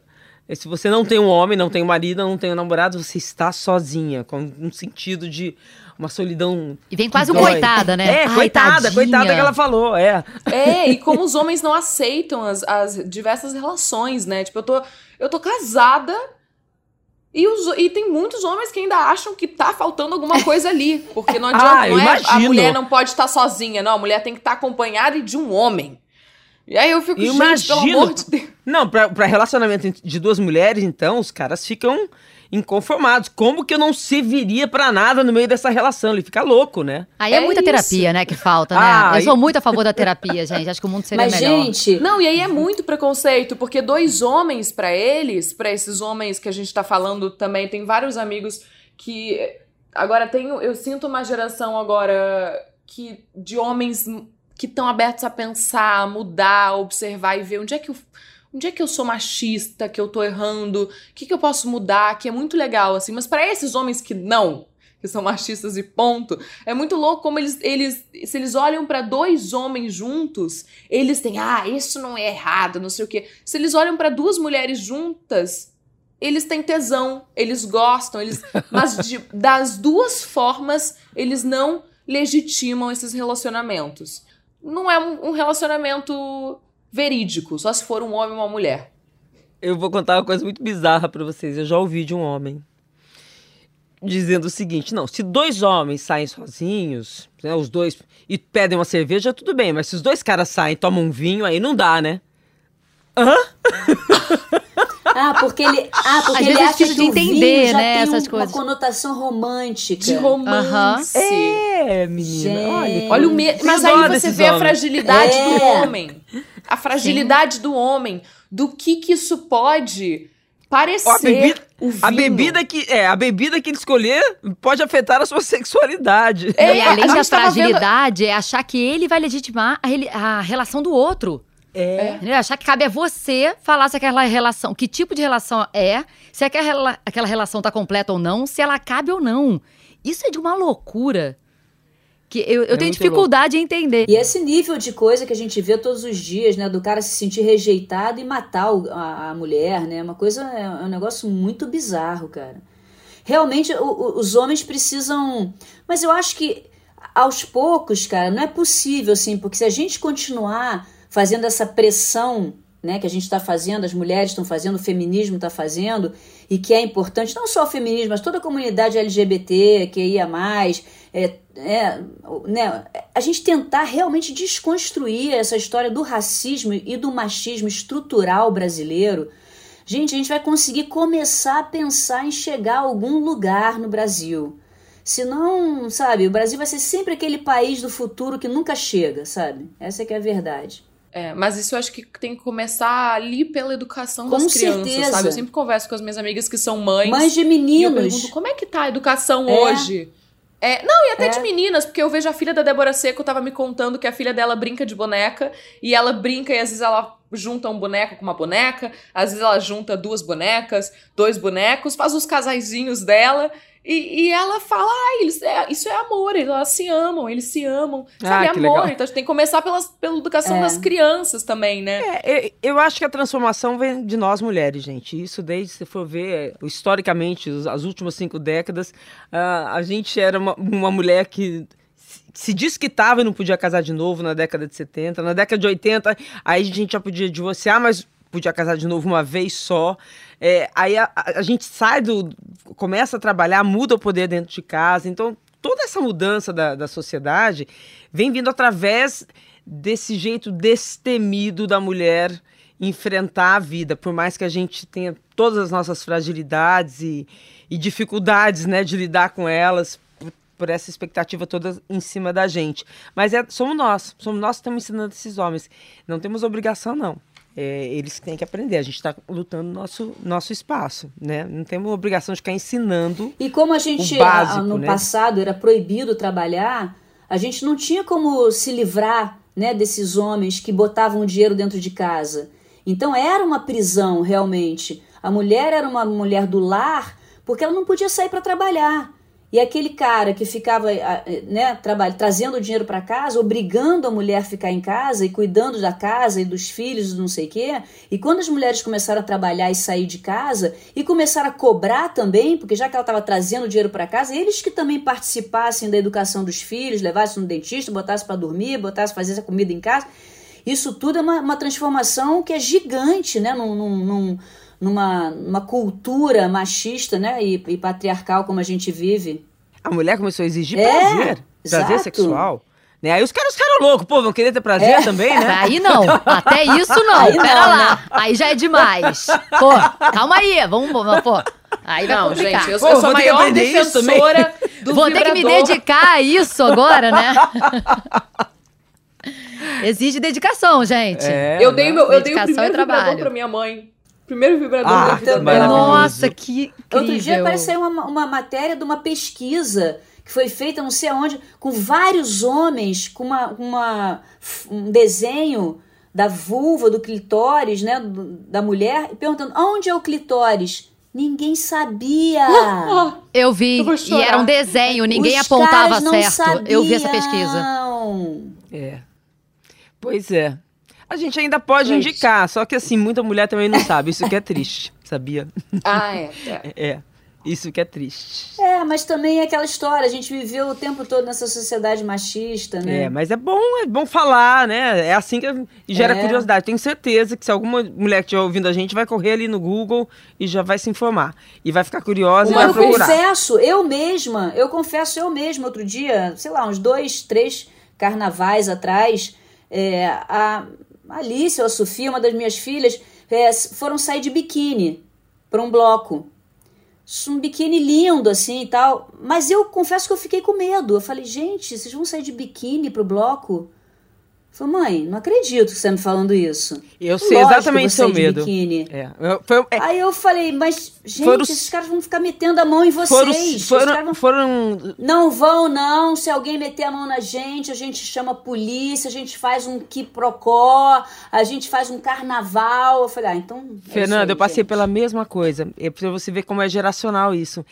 Se você não tem um homem, não tem um marido, não tem um namorado, você está sozinha, com um sentido de uma solidão... E vem quase um coitada, né? É, Ai, coitada, tadinha. coitada que ela falou, é. É, e como os homens não aceitam as, as diversas relações, né? Tipo, eu tô, eu tô casada e, os, e tem muitos homens que ainda acham que tá faltando alguma coisa ali. Porque não adianta, Ah, não é, a imagino. mulher não pode estar sozinha, não. A mulher tem que estar acompanhada de um homem. E aí eu fico, Eu gente, pelo imagino. amor de Deus. Não, pra, pra relacionamento de duas mulheres, então, os caras ficam inconformados. Como que eu não serviria pra nada no meio dessa relação? Ele fica louco, né? Aí é, É muita isso. terapia, né, que falta, né? Ah, eu e- sou muito a favor da terapia, gente. Acho que o mundo seria Mas, melhor. gente, Não, e aí é muito preconceito, porque dois homens pra eles, pra esses homens que a gente tá falando também, tem vários amigos que agora tenho, eu sinto uma geração agora que de homens que estão abertos a pensar, a mudar, a observar e ver onde é que eu Onde é que eu sou machista, que eu tô errando? O que, que eu posso mudar? Que é muito legal, assim. Mas pra esses homens que não, que são machistas e ponto, é muito louco como eles, eles se eles olham pra dois homens juntos, eles têm, ah, isso não é errado, não sei o quê. Se eles olham pra duas mulheres juntas, eles têm tesão, eles gostam, eles, mas de- das duas formas eles não legitimam esses relacionamentos. Não é um, um relacionamento verídico, só se for um homem e uma mulher. Eu vou contar uma coisa muito bizarra para vocês. Eu já ouvi de um homem dizendo o seguinte: não, se dois homens saem sozinhos, né, os dois, e pedem uma cerveja, tudo bem, mas se os dois caras saem e tomam um vinho, aí não dá, né? Hã? Ah, porque ele, ah, porque Às ele é acha difícil que de o vinho entender, já né, tem essas uma coisas. conotação romântica. De romance. É, menina. Gente. Olha, Olha o me... Mas aí você vê a homens. fragilidade do É. homem. A fragilidade do homem. Do que que isso pode parecer. A bebida, o a bebida que é a bebida que ele escolher pode afetar a sua sexualidade. É, e além da fragilidade, é achar que ele vai legitimar a, a relação do outro. É. Entendeu? Achar que cabe a você falar se aquela relação, que tipo de relação é, se aquela, aquela relação tá completa ou não, se ela cabe ou não. Isso é de uma loucura. Que eu, eu É tenho dificuldade em entender. E esse nível de coisa que a gente vê todos os dias, né? Do cara se sentir rejeitado e matar o- a, a mulher, né? Uma coisa, é é um negócio muito bizarro, cara. Realmente, o- o- os homens precisam. Mas eu acho que aos poucos, cara, não é possível, assim, porque se a gente continuar fazendo essa pressão, né, que a gente está fazendo, as mulheres estão fazendo, o feminismo está fazendo, e que é importante, não só o feminismo, mas toda a comunidade LGBT, que ia mais, é, é, né, a gente tentar realmente desconstruir essa história do racismo e do machismo estrutural brasileiro. Gente, a gente vai conseguir começar a pensar em chegar a algum lugar no Brasil. Senão, sabe, o Brasil vai ser sempre aquele país do futuro que nunca chega, sabe? Essa é que é a verdade. É, mas isso eu acho que tem que começar ali pela educação Com das crianças, certeza. sabe? Eu sempre converso com as minhas amigas que são mães. Mães de E eu meninos. pergunto, como é que tá a educação É. hoje? É, não, e até É. de meninas, porque eu vejo a filha da Débora Seco, tava me contando que a filha dela brinca de boneca, e ela brinca e às vezes ela junta um boneco com uma boneca, às vezes ela junta duas bonecas, dois bonecos, faz os casaizinhos dela, e, e ela fala, ah, eles, é, isso é amor, elas se amam, eles se amam, sabe, Ah, amor, legal. então a gente tem que começar pelas, pela educação É. das crianças também, né? É, eu- eu acho que a transformação vem de nós mulheres, gente. Isso desde, se for ver, historicamente, as últimas cinco décadas, ah, a gente era uma, uma mulher que se- se desquitava e não podia casar de novo na década de 70. Na década de 80, aí a gente já podia divorciar, mas podia casar de novo uma vez só. É, aí a, a- a gente sai do. começa a trabalhar, muda o poder dentro de casa. Então, toda essa mudança da, da sociedade vem vindo através desse jeito destemido da mulher enfrentar a vida, por mais que a gente tenha todas as nossas fragilidades e, e dificuldades né, de lidar com elas, por, essa expectativa toda em cima da gente. Mas é, somos nós, somos nós que estamos ensinando esses homens. Não temos obrigação, não. É, eles têm que aprender, a gente está lutando nosso, nosso espaço, né? Não temos obrigação de ficar ensinando. E como a gente, básico, no né? passado, era proibido trabalhar, a gente não tinha como se livrar né, desses homens que botavam o dinheiro dentro de casa. Então era uma prisão, realmente. A mulher era uma mulher do lar porque ela não podia sair para trabalhar. E aquele cara que ficava ah, né, trabalha, trazendo o dinheiro para casa, obrigando a mulher a ficar em casa e cuidando da casa e dos filhos, não sei o quê. E quando as mulheres começaram a trabalhar e sair de casa e começaram a cobrar também, porque já que ela estava trazendo o dinheiro para casa, eles que também participassem da educação dos filhos, levassem no dentista, botassem para dormir, botassem fazer a comida em casa. Isso tudo é uma, uma transformação que é gigante, né? Num, num- num- numa, numa cultura machista né? e, e patriarcal como a gente vive. A mulher começou a exigir É, prazer, prazer exato. sexual. Né? Aí os caras ficaram loucos, pô, vão querer ter prazer também, né? Aí não, até isso não. Aí Pera não, lá, aí já é demais. Pô, calma aí, vamos, vamos, pô. Aí vai Não, complicar. gente, eu, Pô, eu sou a maior defensora do Vou ter que me vibrador. dedicar a isso agora, né? Exige dedicação, gente. É, Eu dei, né? meu, eu dei o e primeiro vibrador trabalho. pra minha mãe. Primeiro vibrador Ah, da vida também. dela. Nossa, que incrível. Outro dia apareceu uma, uma matéria de uma pesquisa que foi feita não sei aonde, com vários homens, com uma, uma- um desenho da vulva, do clitóris, né, do- da mulher, e perguntando, onde é o clitóris? Ninguém sabia. Eu vi, Eu e era um desenho, ninguém Os apontava caras não certo. Eu vi essa pesquisa. sabiam. É. Pois é. A gente ainda pode Gente. indicar, só que assim, muita mulher também não sabe. Isso que é triste, sabia? Ah, é. é. É. Isso que é triste. É, mas também é aquela história, a gente viveu o tempo todo nessa sociedade machista, né? É, mas é bom, é bom falar, né? É assim que gera É. curiosidade. Tenho certeza que se alguma mulher que estiver ouvindo a gente vai correr ali no Google e já vai se informar. E vai ficar curiosa e Mas vai eu procurar. confesso, eu mesma, eu confesso eu mesma, outro dia, sei lá, uns dois, três carnavais atrás, é, a Alice ou a Sofia, uma das minhas filhas, é, foram sair de biquíni para um bloco. Um biquíni lindo, assim e tal. Mas eu confesso que eu fiquei com medo. Eu falei, gente, vocês vão sair de biquíni pro bloco? Falei, mãe, não acredito que você tá me falando isso. Eu sei Lógico, exatamente seu medo. É, eu- foi, é, Aí eu falei, mas, gente, Foram esses caras vão ficar metendo a mão em vocês. foram, foram, vão- foram Não vão, não. Se alguém meter a mão na gente, a gente chama a polícia, a gente faz um quiprocó, a gente faz um carnaval. Eu falei, ah, então. é Fernanda, aí, eu passei gente. pela mesma coisa. É pra você ver como é geracional isso.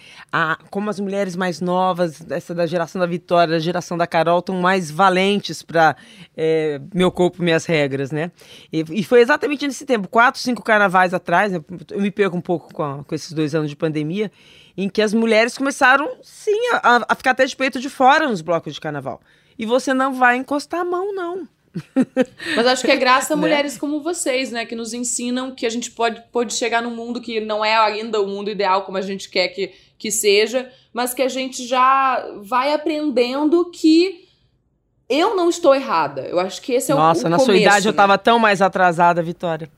Como as mulheres mais novas, essa da geração da Vitória, da geração da Carol, estão mais valentes para meu corpo, minhas regras, né? E, e foi exatamente nesse tempo, quatro, cinco carnavais atrás, né, eu me perco um pouco com, a- com esses dois anos de pandemia, em que as mulheres começaram, sim, a, a ficar até de peito de fora nos blocos de carnaval. E você não vai encostar a mão, não. Mas acho que é graças a Né? mulheres como vocês, né? Que nos ensinam que a gente pode, pode chegar num mundo que não é ainda o mundo ideal como a gente quer que, que seja, mas que a gente já vai aprendendo que eu não estou errada. Eu acho que esse é o- Nossa, o na começo, sua idade eu né? tava tão mais atrasada, Vitória.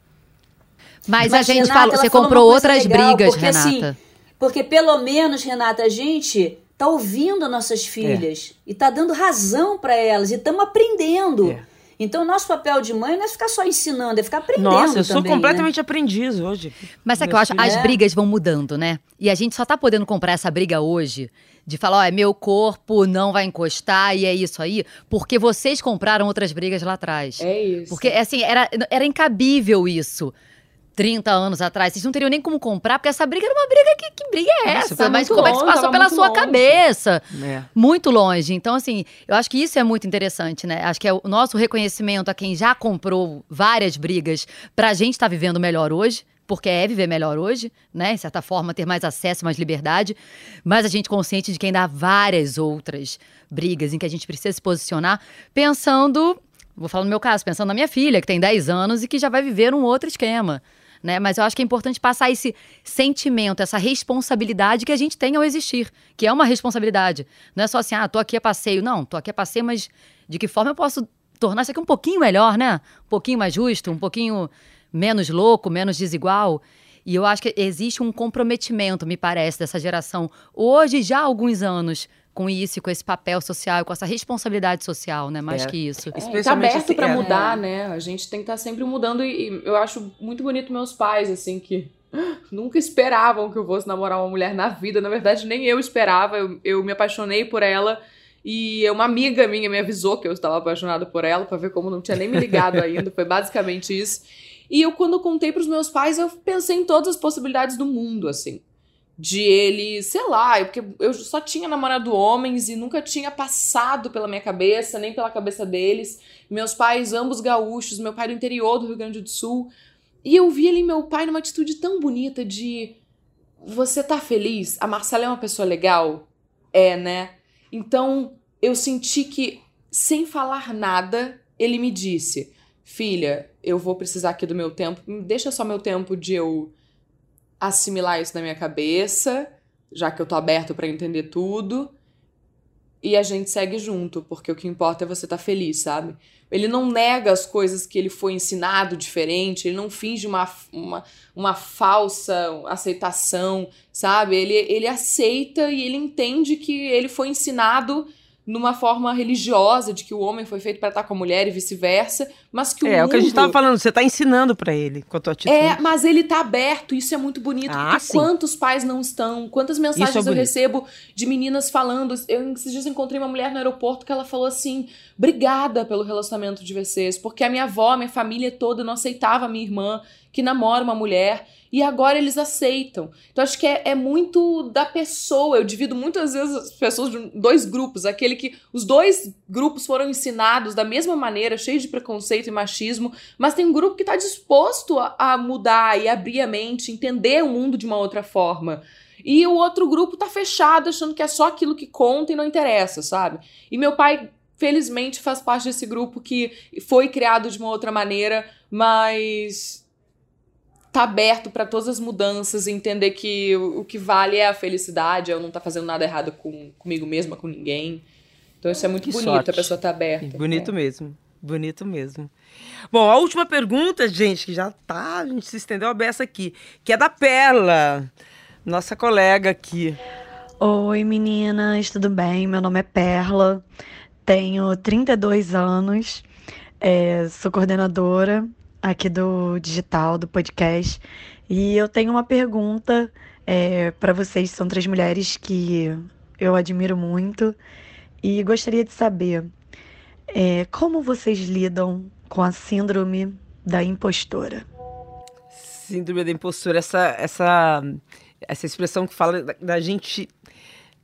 Mas, Mas, a gente Renata, falou, você comprou outras legal, brigas, porque, assim, Renata. Porque pelo menos, Renata, a gente tá ouvindo nossas filhas e tá dando razão para elas e estamos aprendendo. É. Então, nosso papel de mãe não é ficar só ensinando, é ficar aprendendo Nossa, eu sou também, né? completamente aprendiz hoje. Mas sabe o que eu acho? As É. brigas vão mudando, né? E a gente só tá podendo comprar essa briga hoje. De falar, ó, é meu corpo não vai encostar e é isso aí. Porque vocês compraram outras brigas lá atrás. É isso. Porque, assim, era, era incabível isso. 30 anos atrás. Vocês não teriam nem como comprar, porque essa briga era uma briga que, que briga é essa? Mas como é que se longe, passou pela sua longe. cabeça? É. Muito longe. Então, assim, eu acho que isso é muito interessante, né? Acho que é o nosso reconhecimento a quem já comprou várias brigas pra gente estar vivendo melhor hoje. Porque é viver melhor hoje, né? De certa forma, ter mais acesso, mais liberdade. Mas a gente consciente de que ainda há várias outras brigas em que a gente precisa se posicionar, pensando, vou falar no meu caso, pensando na minha filha, que tem 10 anos e que já vai viver um outro esquema. Né? Mas eu acho que é importante passar esse sentimento, essa responsabilidade que a gente tem ao existir, que é uma responsabilidade. Não é só assim, ah, tô aqui a passeio. Não, tô aqui a passeio, mas de que forma eu posso tornar isso aqui um pouquinho melhor, né? Um pouquinho mais justo, um pouquinho menos louco, menos desigual. E eu acho que existe um comprometimento, me parece, dessa geração, hoje já há alguns anos, com isso, e com esse papel social, com essa responsabilidade social, né? Mais É. que isso. É, tá Especialmente aberto assim, pra é. mudar, né? A gente tem que estar sempre mudando e, e eu acho muito bonito meus pais, assim, que nunca esperavam que eu fosse namorar uma mulher na vida. Na verdade, nem eu esperava. Eu, eu me apaixonei por ela e uma amiga minha me avisou que eu estava apaixonada por ela, pra ver como não tinha nem me ligado ainda. Foi basicamente isso. E eu, quando contei pros meus pais, eu pensei em todas as possibilidades do mundo, assim. De ele, sei lá, porque eu só tinha namorado homens e nunca tinha passado pela minha cabeça, nem pela cabeça deles. Meus pais, ambos gaúchos, meu pai do interior do Rio Grande do Sul. E eu vi ali meu pai numa atitude tão bonita de você tá feliz? A Marcela é uma pessoa legal? É, né? Então eu senti que, sem falar nada, ele me disse: Filha, eu vou precisar aqui do meu tempo, deixa só meu tempo de eu assimilar isso na minha cabeça, já que eu tô aberto pra entender tudo. E a gente segue junto, porque o que importa é você estar feliz, sabe? Ele não nega as coisas que ele foi ensinado diferente, ele não finge uma, uma, uma falsa aceitação, sabe? Ele, ele aceita e ele entende que ele foi ensinado numa forma religiosa, de que o homem foi feito para estar com a mulher e vice-versa, mas que o É, mundo... o que a gente tava falando, você tá ensinando pra ele com a tua atitude. É, mas ele tá aberto, isso é muito bonito. Ah, quantos pais não estão? Quantas mensagens Isso é eu recebo de meninas falando? Eu esses dias encontrei uma mulher no aeroporto que ela falou assim: obrigada pelo relacionamento de vocês, porque a minha avó, a minha família toda não aceitava a minha irmã que namora uma mulher. E agora eles aceitam. Então acho que é, é muito da pessoa. Eu divido muitas vezes as pessoas de dois grupos. Aquele que os dois grupos foram ensinados da mesma maneira, cheio de preconceito e machismo, mas tem um grupo que está disposto a, a mudar e abrir a mente, entender o mundo de uma outra forma. E o outro grupo tá fechado, achando que é só aquilo que conta e não interessa, sabe? E meu pai, felizmente, faz parte desse grupo que foi criado de uma outra maneira, mas tá aberto para todas as mudanças e entender que o, o, que vale é a felicidade, eu não tá fazendo nada errado com, comigo mesma, com ninguém. Então isso é muito que bonito, sorte. a pessoa tá aberta. Bonito é. mesmo. Bonito mesmo. Bom, a última pergunta, gente, que já tá, a gente se estendeu a beça aqui, que é da Perla, nossa colega aqui. Oi, meninas, tudo bem? Meu nome é Perla, tenho 32 anos, é, sou coordenadora aqui do digital, do podcast, e eu tenho uma pergunta é, para vocês. São três mulheres que eu admiro muito e gostaria de saber é, como vocês lidam com a síndrome da impostora? Síndrome da impostora, essa, essa, essa expressão que fala da, da gente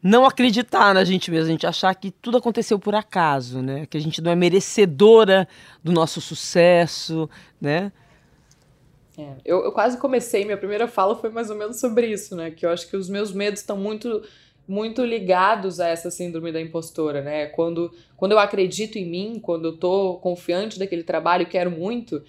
não acreditar na gente mesmo, a gente achar que tudo aconteceu por acaso, né? Que a gente não é merecedora do nosso sucesso, né? É, eu, eu quase comecei, minha primeira fala foi mais ou menos sobre isso, né? Que eu acho que os meus medos estão muito muito ligados a essa síndrome da impostora, né? Quando, quando eu acredito em mim, quando eu tô confiante daquele trabalho quero muito,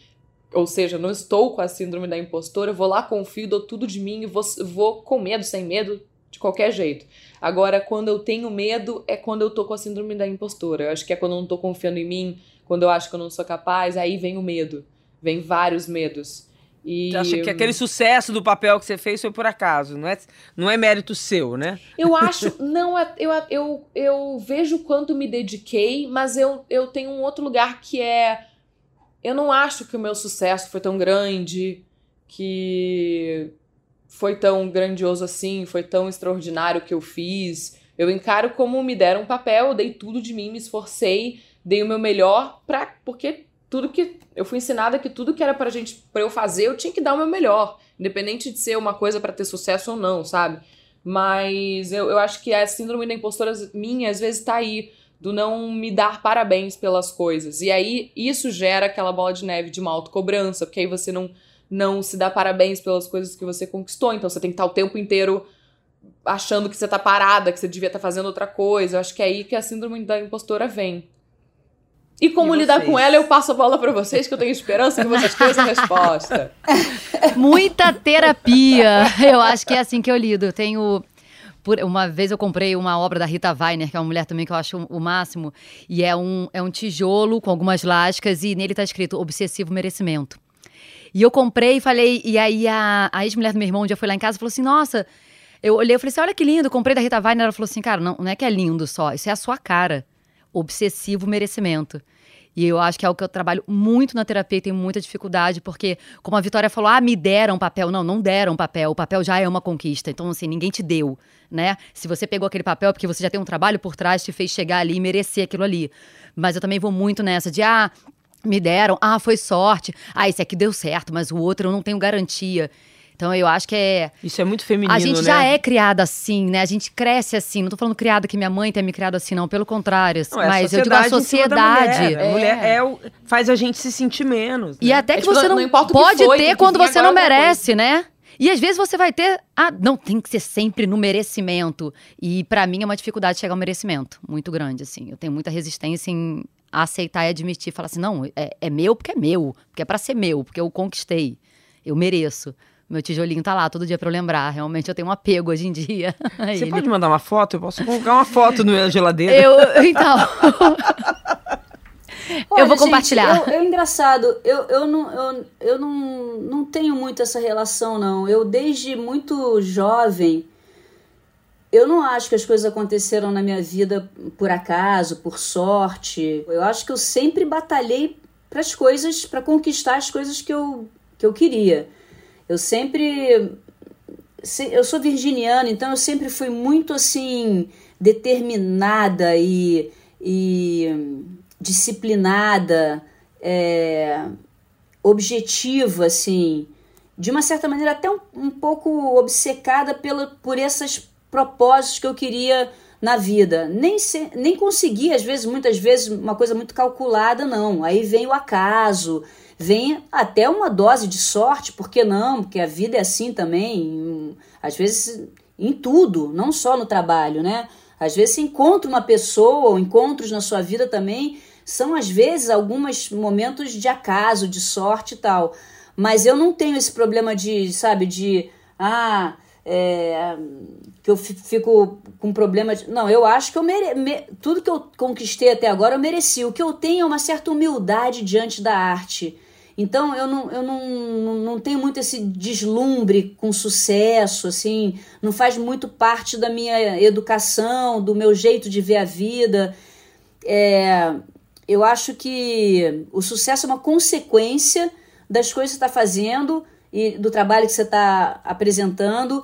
ou seja, não estou com a síndrome da impostora, vou lá, confio, dou tudo de mim e vou, vou com medo, sem medo, de qualquer jeito. Agora, quando eu tenho medo, é quando eu tô com a síndrome da impostora. Eu acho que é quando eu não tô confiando em mim, quando eu acho que eu não sou capaz, aí vem o medo. Vem vários medos. E... Você acha que aquele sucesso do papel que você fez foi por acaso, não é, não é mérito seu, né? Eu acho, não, é, eu, eu, eu vejo quanto me dediquei, mas eu, eu tenho um outro lugar que é. Eu não acho que o meu sucesso foi tão grande, que foi tão grandioso assim, foi tão extraordinário que eu fiz. Eu encaro como me deram um papel, eu dei tudo de mim, me esforcei, dei o meu melhor, pra, porque tudo que eu fui ensinada que tudo que era pra gente para eu fazer, eu tinha que dar o meu melhor, independente de ser uma coisa para ter sucesso ou não, sabe? Mas eu, eu acho que a síndrome da impostora minha às vezes tá aí do não me dar parabéns pelas coisas. E aí isso gera aquela bola de neve de uma autocobrança, porque aí você não não se dá parabéns pelas coisas que você conquistou, então você tem que estar o tempo inteiro achando que você tá parada, que você devia estar tá fazendo outra coisa. Eu acho que é aí que a síndrome da impostora vem. E como e lidar com ela, eu passo a bola para vocês, que eu tenho esperança que vocês tenham essa resposta. Muita terapia. Eu acho que é assim que eu lido. Eu tenho. Por, uma vez eu comprei uma obra da Rita Weiner, que é uma mulher também que eu acho o máximo, e é um, é um tijolo com algumas lascas, e nele está escrito obsessivo merecimento. E eu comprei e falei, e aí a, a ex-mulher do meu irmão um dia foi lá em casa e falou assim: Nossa, eu olhei, eu falei assim: Olha que lindo, comprei da Rita Weiner. Ela falou assim: Cara, não, não é que é lindo só, isso é a sua cara obsessivo merecimento. E eu acho que é o que eu trabalho muito na terapia e tenho muita dificuldade, porque, como a Vitória falou, ah, me deram papel. Não, não deram papel. O papel já é uma conquista. Então, assim, ninguém te deu, né? Se você pegou aquele papel é porque você já tem um trabalho por trás, te fez chegar ali e merecer aquilo ali. Mas eu também vou muito nessa de, ah, me deram, ah, foi sorte. Ah, esse aqui deu certo, mas o outro eu não tenho garantia. Então eu acho que é. Isso é muito feminino. A gente né? já é criada assim, né? A gente cresce assim. Não tô falando criada que minha mãe tenha me criado assim, não. Pelo contrário. Não, é mas eu digo a sociedade. Mulher, é. mulher é o, faz a gente se sentir menos. Né? E até é que é, você não, não pode foi, ter quando você não merece, né? E às vezes você vai ter. Ah, não, tem que ser sempre no merecimento. E para mim é uma dificuldade chegar ao merecimento muito grande, assim. Eu tenho muita resistência em aceitar e admitir. Falar assim, não, é, é meu porque é meu. Porque é pra ser meu, porque eu conquistei. Eu mereço. Meu tijolinho tá lá todo dia pra eu lembrar. Realmente eu tenho um apego hoje em dia. Você ele. pode mandar uma foto? Eu posso colocar uma foto na geladeira. Eu, então. Olha, eu vou compartilhar. Gente, eu, é engraçado, eu, eu, não, eu, eu não, não tenho muito essa relação, não. Eu, desde muito jovem, eu não acho que as coisas aconteceram na minha vida por acaso, por sorte. Eu acho que eu sempre batalhei para as coisas, para conquistar as coisas que eu, que eu queria. Eu sempre. Eu sou virginiana, então eu sempre fui muito assim, determinada e, e disciplinada, é, objetiva, assim, de uma certa maneira até um, um pouco obcecada pela, por esses propósitos que eu queria na vida. Nem, se, nem consegui, às vezes, muitas vezes, uma coisa muito calculada, não. Aí vem o acaso, vem até uma dose de sorte, por que não? Porque a vida é assim também. Às vezes em tudo, não só no trabalho, né? Às vezes você encontra uma pessoa, ou encontros na sua vida também, são às vezes alguns momentos de acaso, de sorte e tal. Mas eu não tenho esse problema de, sabe, de. Ah, é, que eu fico com problema de. Não, eu acho que eu mere, me, tudo que eu conquistei até agora eu mereci. O que eu tenho é uma certa humildade diante da arte. Então eu não, eu não, não tenho muito esse deslumbre com sucesso, assim, não faz muito parte da minha educação, do meu jeito de ver a vida. É, eu acho que o sucesso é uma consequência das coisas que você está fazendo e do trabalho que você está apresentando,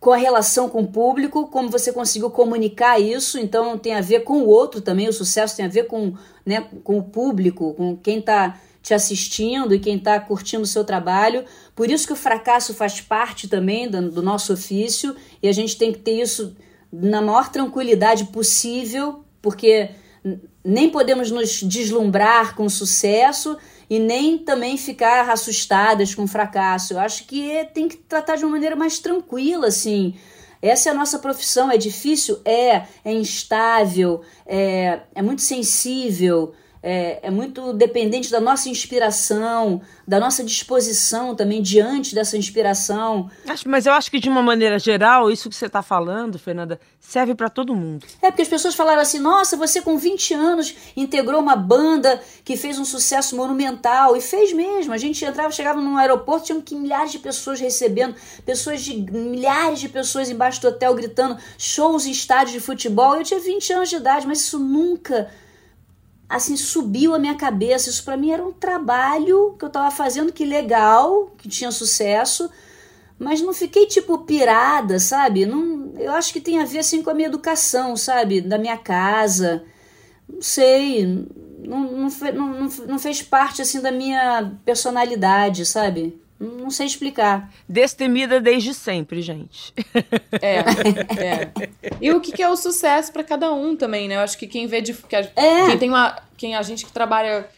com a relação com o público, como você conseguiu comunicar isso, então tem a ver com o outro também, o sucesso tem a ver com, né, com o público, com quem está te assistindo e quem está curtindo o seu trabalho. Por isso que o fracasso faz parte também do, do nosso ofício e a gente tem que ter isso na maior tranquilidade possível, porque nem podemos nos deslumbrar com sucesso e nem também ficar assustadas com o fracasso. Eu acho que tem que tratar de uma maneira mais tranquila, assim. Essa é a nossa profissão. É difícil? É. É instável, é, é muito sensível é, é muito dependente da nossa inspiração, da nossa disposição também diante dessa inspiração. Acho, mas eu acho que de uma maneira geral, isso que você está falando, Fernanda, serve para todo mundo. É porque as pessoas falaram assim: nossa, você com 20 anos integrou uma banda que fez um sucesso monumental. E fez mesmo. A gente entrava, chegava num aeroporto, tinham que milhares de pessoas recebendo, pessoas de milhares de pessoas embaixo do hotel gritando, shows em estádios de futebol. Eu tinha 20 anos de idade, mas isso nunca assim subiu a minha cabeça. Isso para mim era um trabalho que eu estava fazendo que legal, que tinha sucesso, mas não fiquei tipo pirada, sabe? Não, eu acho que tem a ver assim com a minha educação, sabe? Da minha casa. Não sei, não, não, não, não fez parte assim da minha personalidade, sabe? Não sei explicar. Destemida desde sempre, gente. É, é. E o que é o sucesso para cada um também, né? Eu acho que quem vê de. Que a, é. Quem tem uma. Quem a gente que trabalha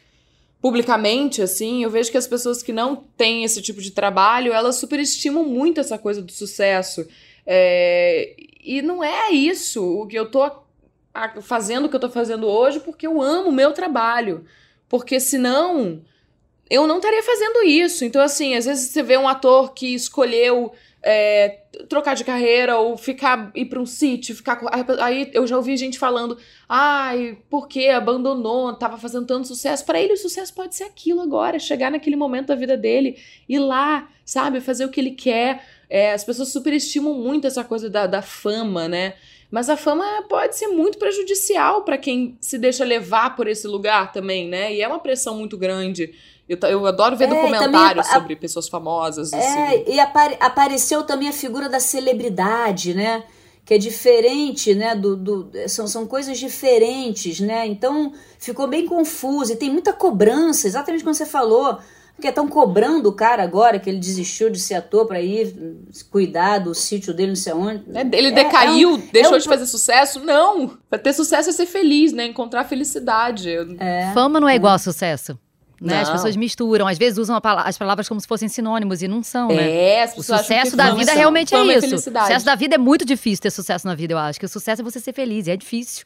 publicamente, assim, eu vejo que as pessoas que não têm esse tipo de trabalho, elas superestimam muito essa coisa do sucesso. É, e não é isso o que eu tô fazendo o que eu tô fazendo hoje porque eu amo o meu trabalho. Porque senão eu não estaria fazendo isso. Então, assim, às vezes você vê um ator que escolheu é, trocar de carreira ou ficar ir para um sítio, ficar aí eu já ouvi gente falando, ai, por que abandonou, tava fazendo tanto sucesso. Para ele o sucesso pode ser aquilo agora, chegar naquele momento da vida dele, ir lá, sabe, fazer o que ele quer. É, as pessoas superestimam muito essa coisa da, da fama, né? Mas a fama pode ser muito prejudicial para quem se deixa levar por esse lugar também, né? E é uma pressão muito grande. Eu, eu adoro ver é, documentários a, sobre pessoas famosas. É, assim. e apare, apareceu também a figura da celebridade, né? Que é diferente, né? Do, do, são, são coisas diferentes, né? Então ficou bem confuso e tem muita cobrança, exatamente como você falou. Porque estão cobrando o cara agora que ele desistiu de ser ator para ir cuidar do sítio dele, não sei onde. É, ele é, decaiu, é um, deixou é um... de fazer sucesso? Não! Pra ter sucesso é ser feliz, né? Encontrar felicidade. É. Fama não é igual a sucesso. Né? As pessoas misturam, às vezes usam as palavras como se fossem sinônimos e não são, né? É, as o sucesso da vida realmente é isso. O sucesso da vida é muito difícil ter sucesso na vida, eu acho. Que o sucesso é você ser feliz, e é difícil.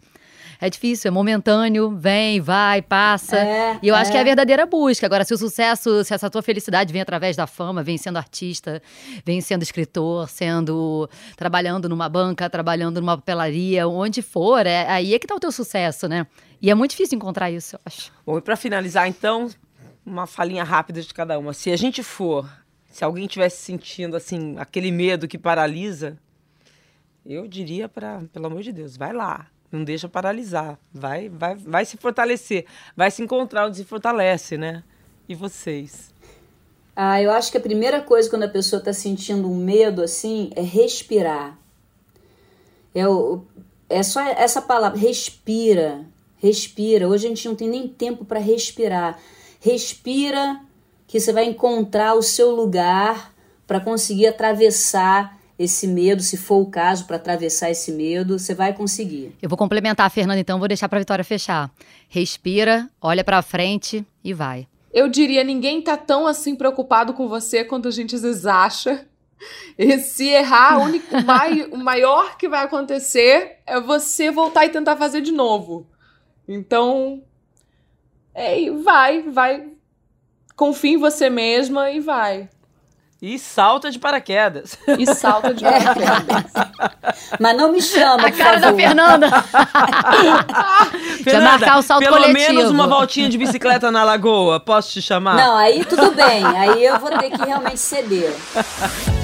É difícil, é momentâneo, vem, vai, passa. É, e eu é. acho que é a verdadeira busca. Agora, se o sucesso, se essa tua felicidade vem através da fama, vem sendo artista, vem sendo escritor, sendo trabalhando numa banca, trabalhando numa papelaria, onde for, é aí é que tá o teu sucesso, né? E é muito difícil encontrar isso, eu acho. Bom, e para finalizar, então, uma falinha rápida de cada uma. Se a gente for, se alguém tivesse sentindo assim aquele medo que paralisa, eu diria para, pelo amor de Deus, vai lá, não deixa paralisar, vai, vai, vai se fortalecer, vai se encontrar onde se fortalece, né? E vocês? Ah, eu acho que a primeira coisa quando a pessoa está sentindo um medo assim é respirar. É, o, é só essa palavra, respira, respira. Hoje a gente não tem nem tempo para respirar. Respira, que você vai encontrar o seu lugar para conseguir atravessar esse medo, se for o caso, para atravessar esse medo, você vai conseguir. Eu vou complementar a Fernanda, então vou deixar para a Vitória fechar. Respira, olha para frente e vai. Eu diria, ninguém tá tão assim preocupado com você quanto a gente às vezes acha. E se errar, o, único, o maior que vai acontecer é você voltar e tentar fazer de novo. Então, é, vai, vai. Confia em você mesma e vai. E salta de paraquedas. E salta de paraquedas. Mas não me chama, A cara da favor. Fernanda. Já marcar o salto pelo coletivo. menos uma voltinha de bicicleta na lagoa. Posso te chamar? Não, aí tudo bem. Aí eu vou ter que realmente ceder.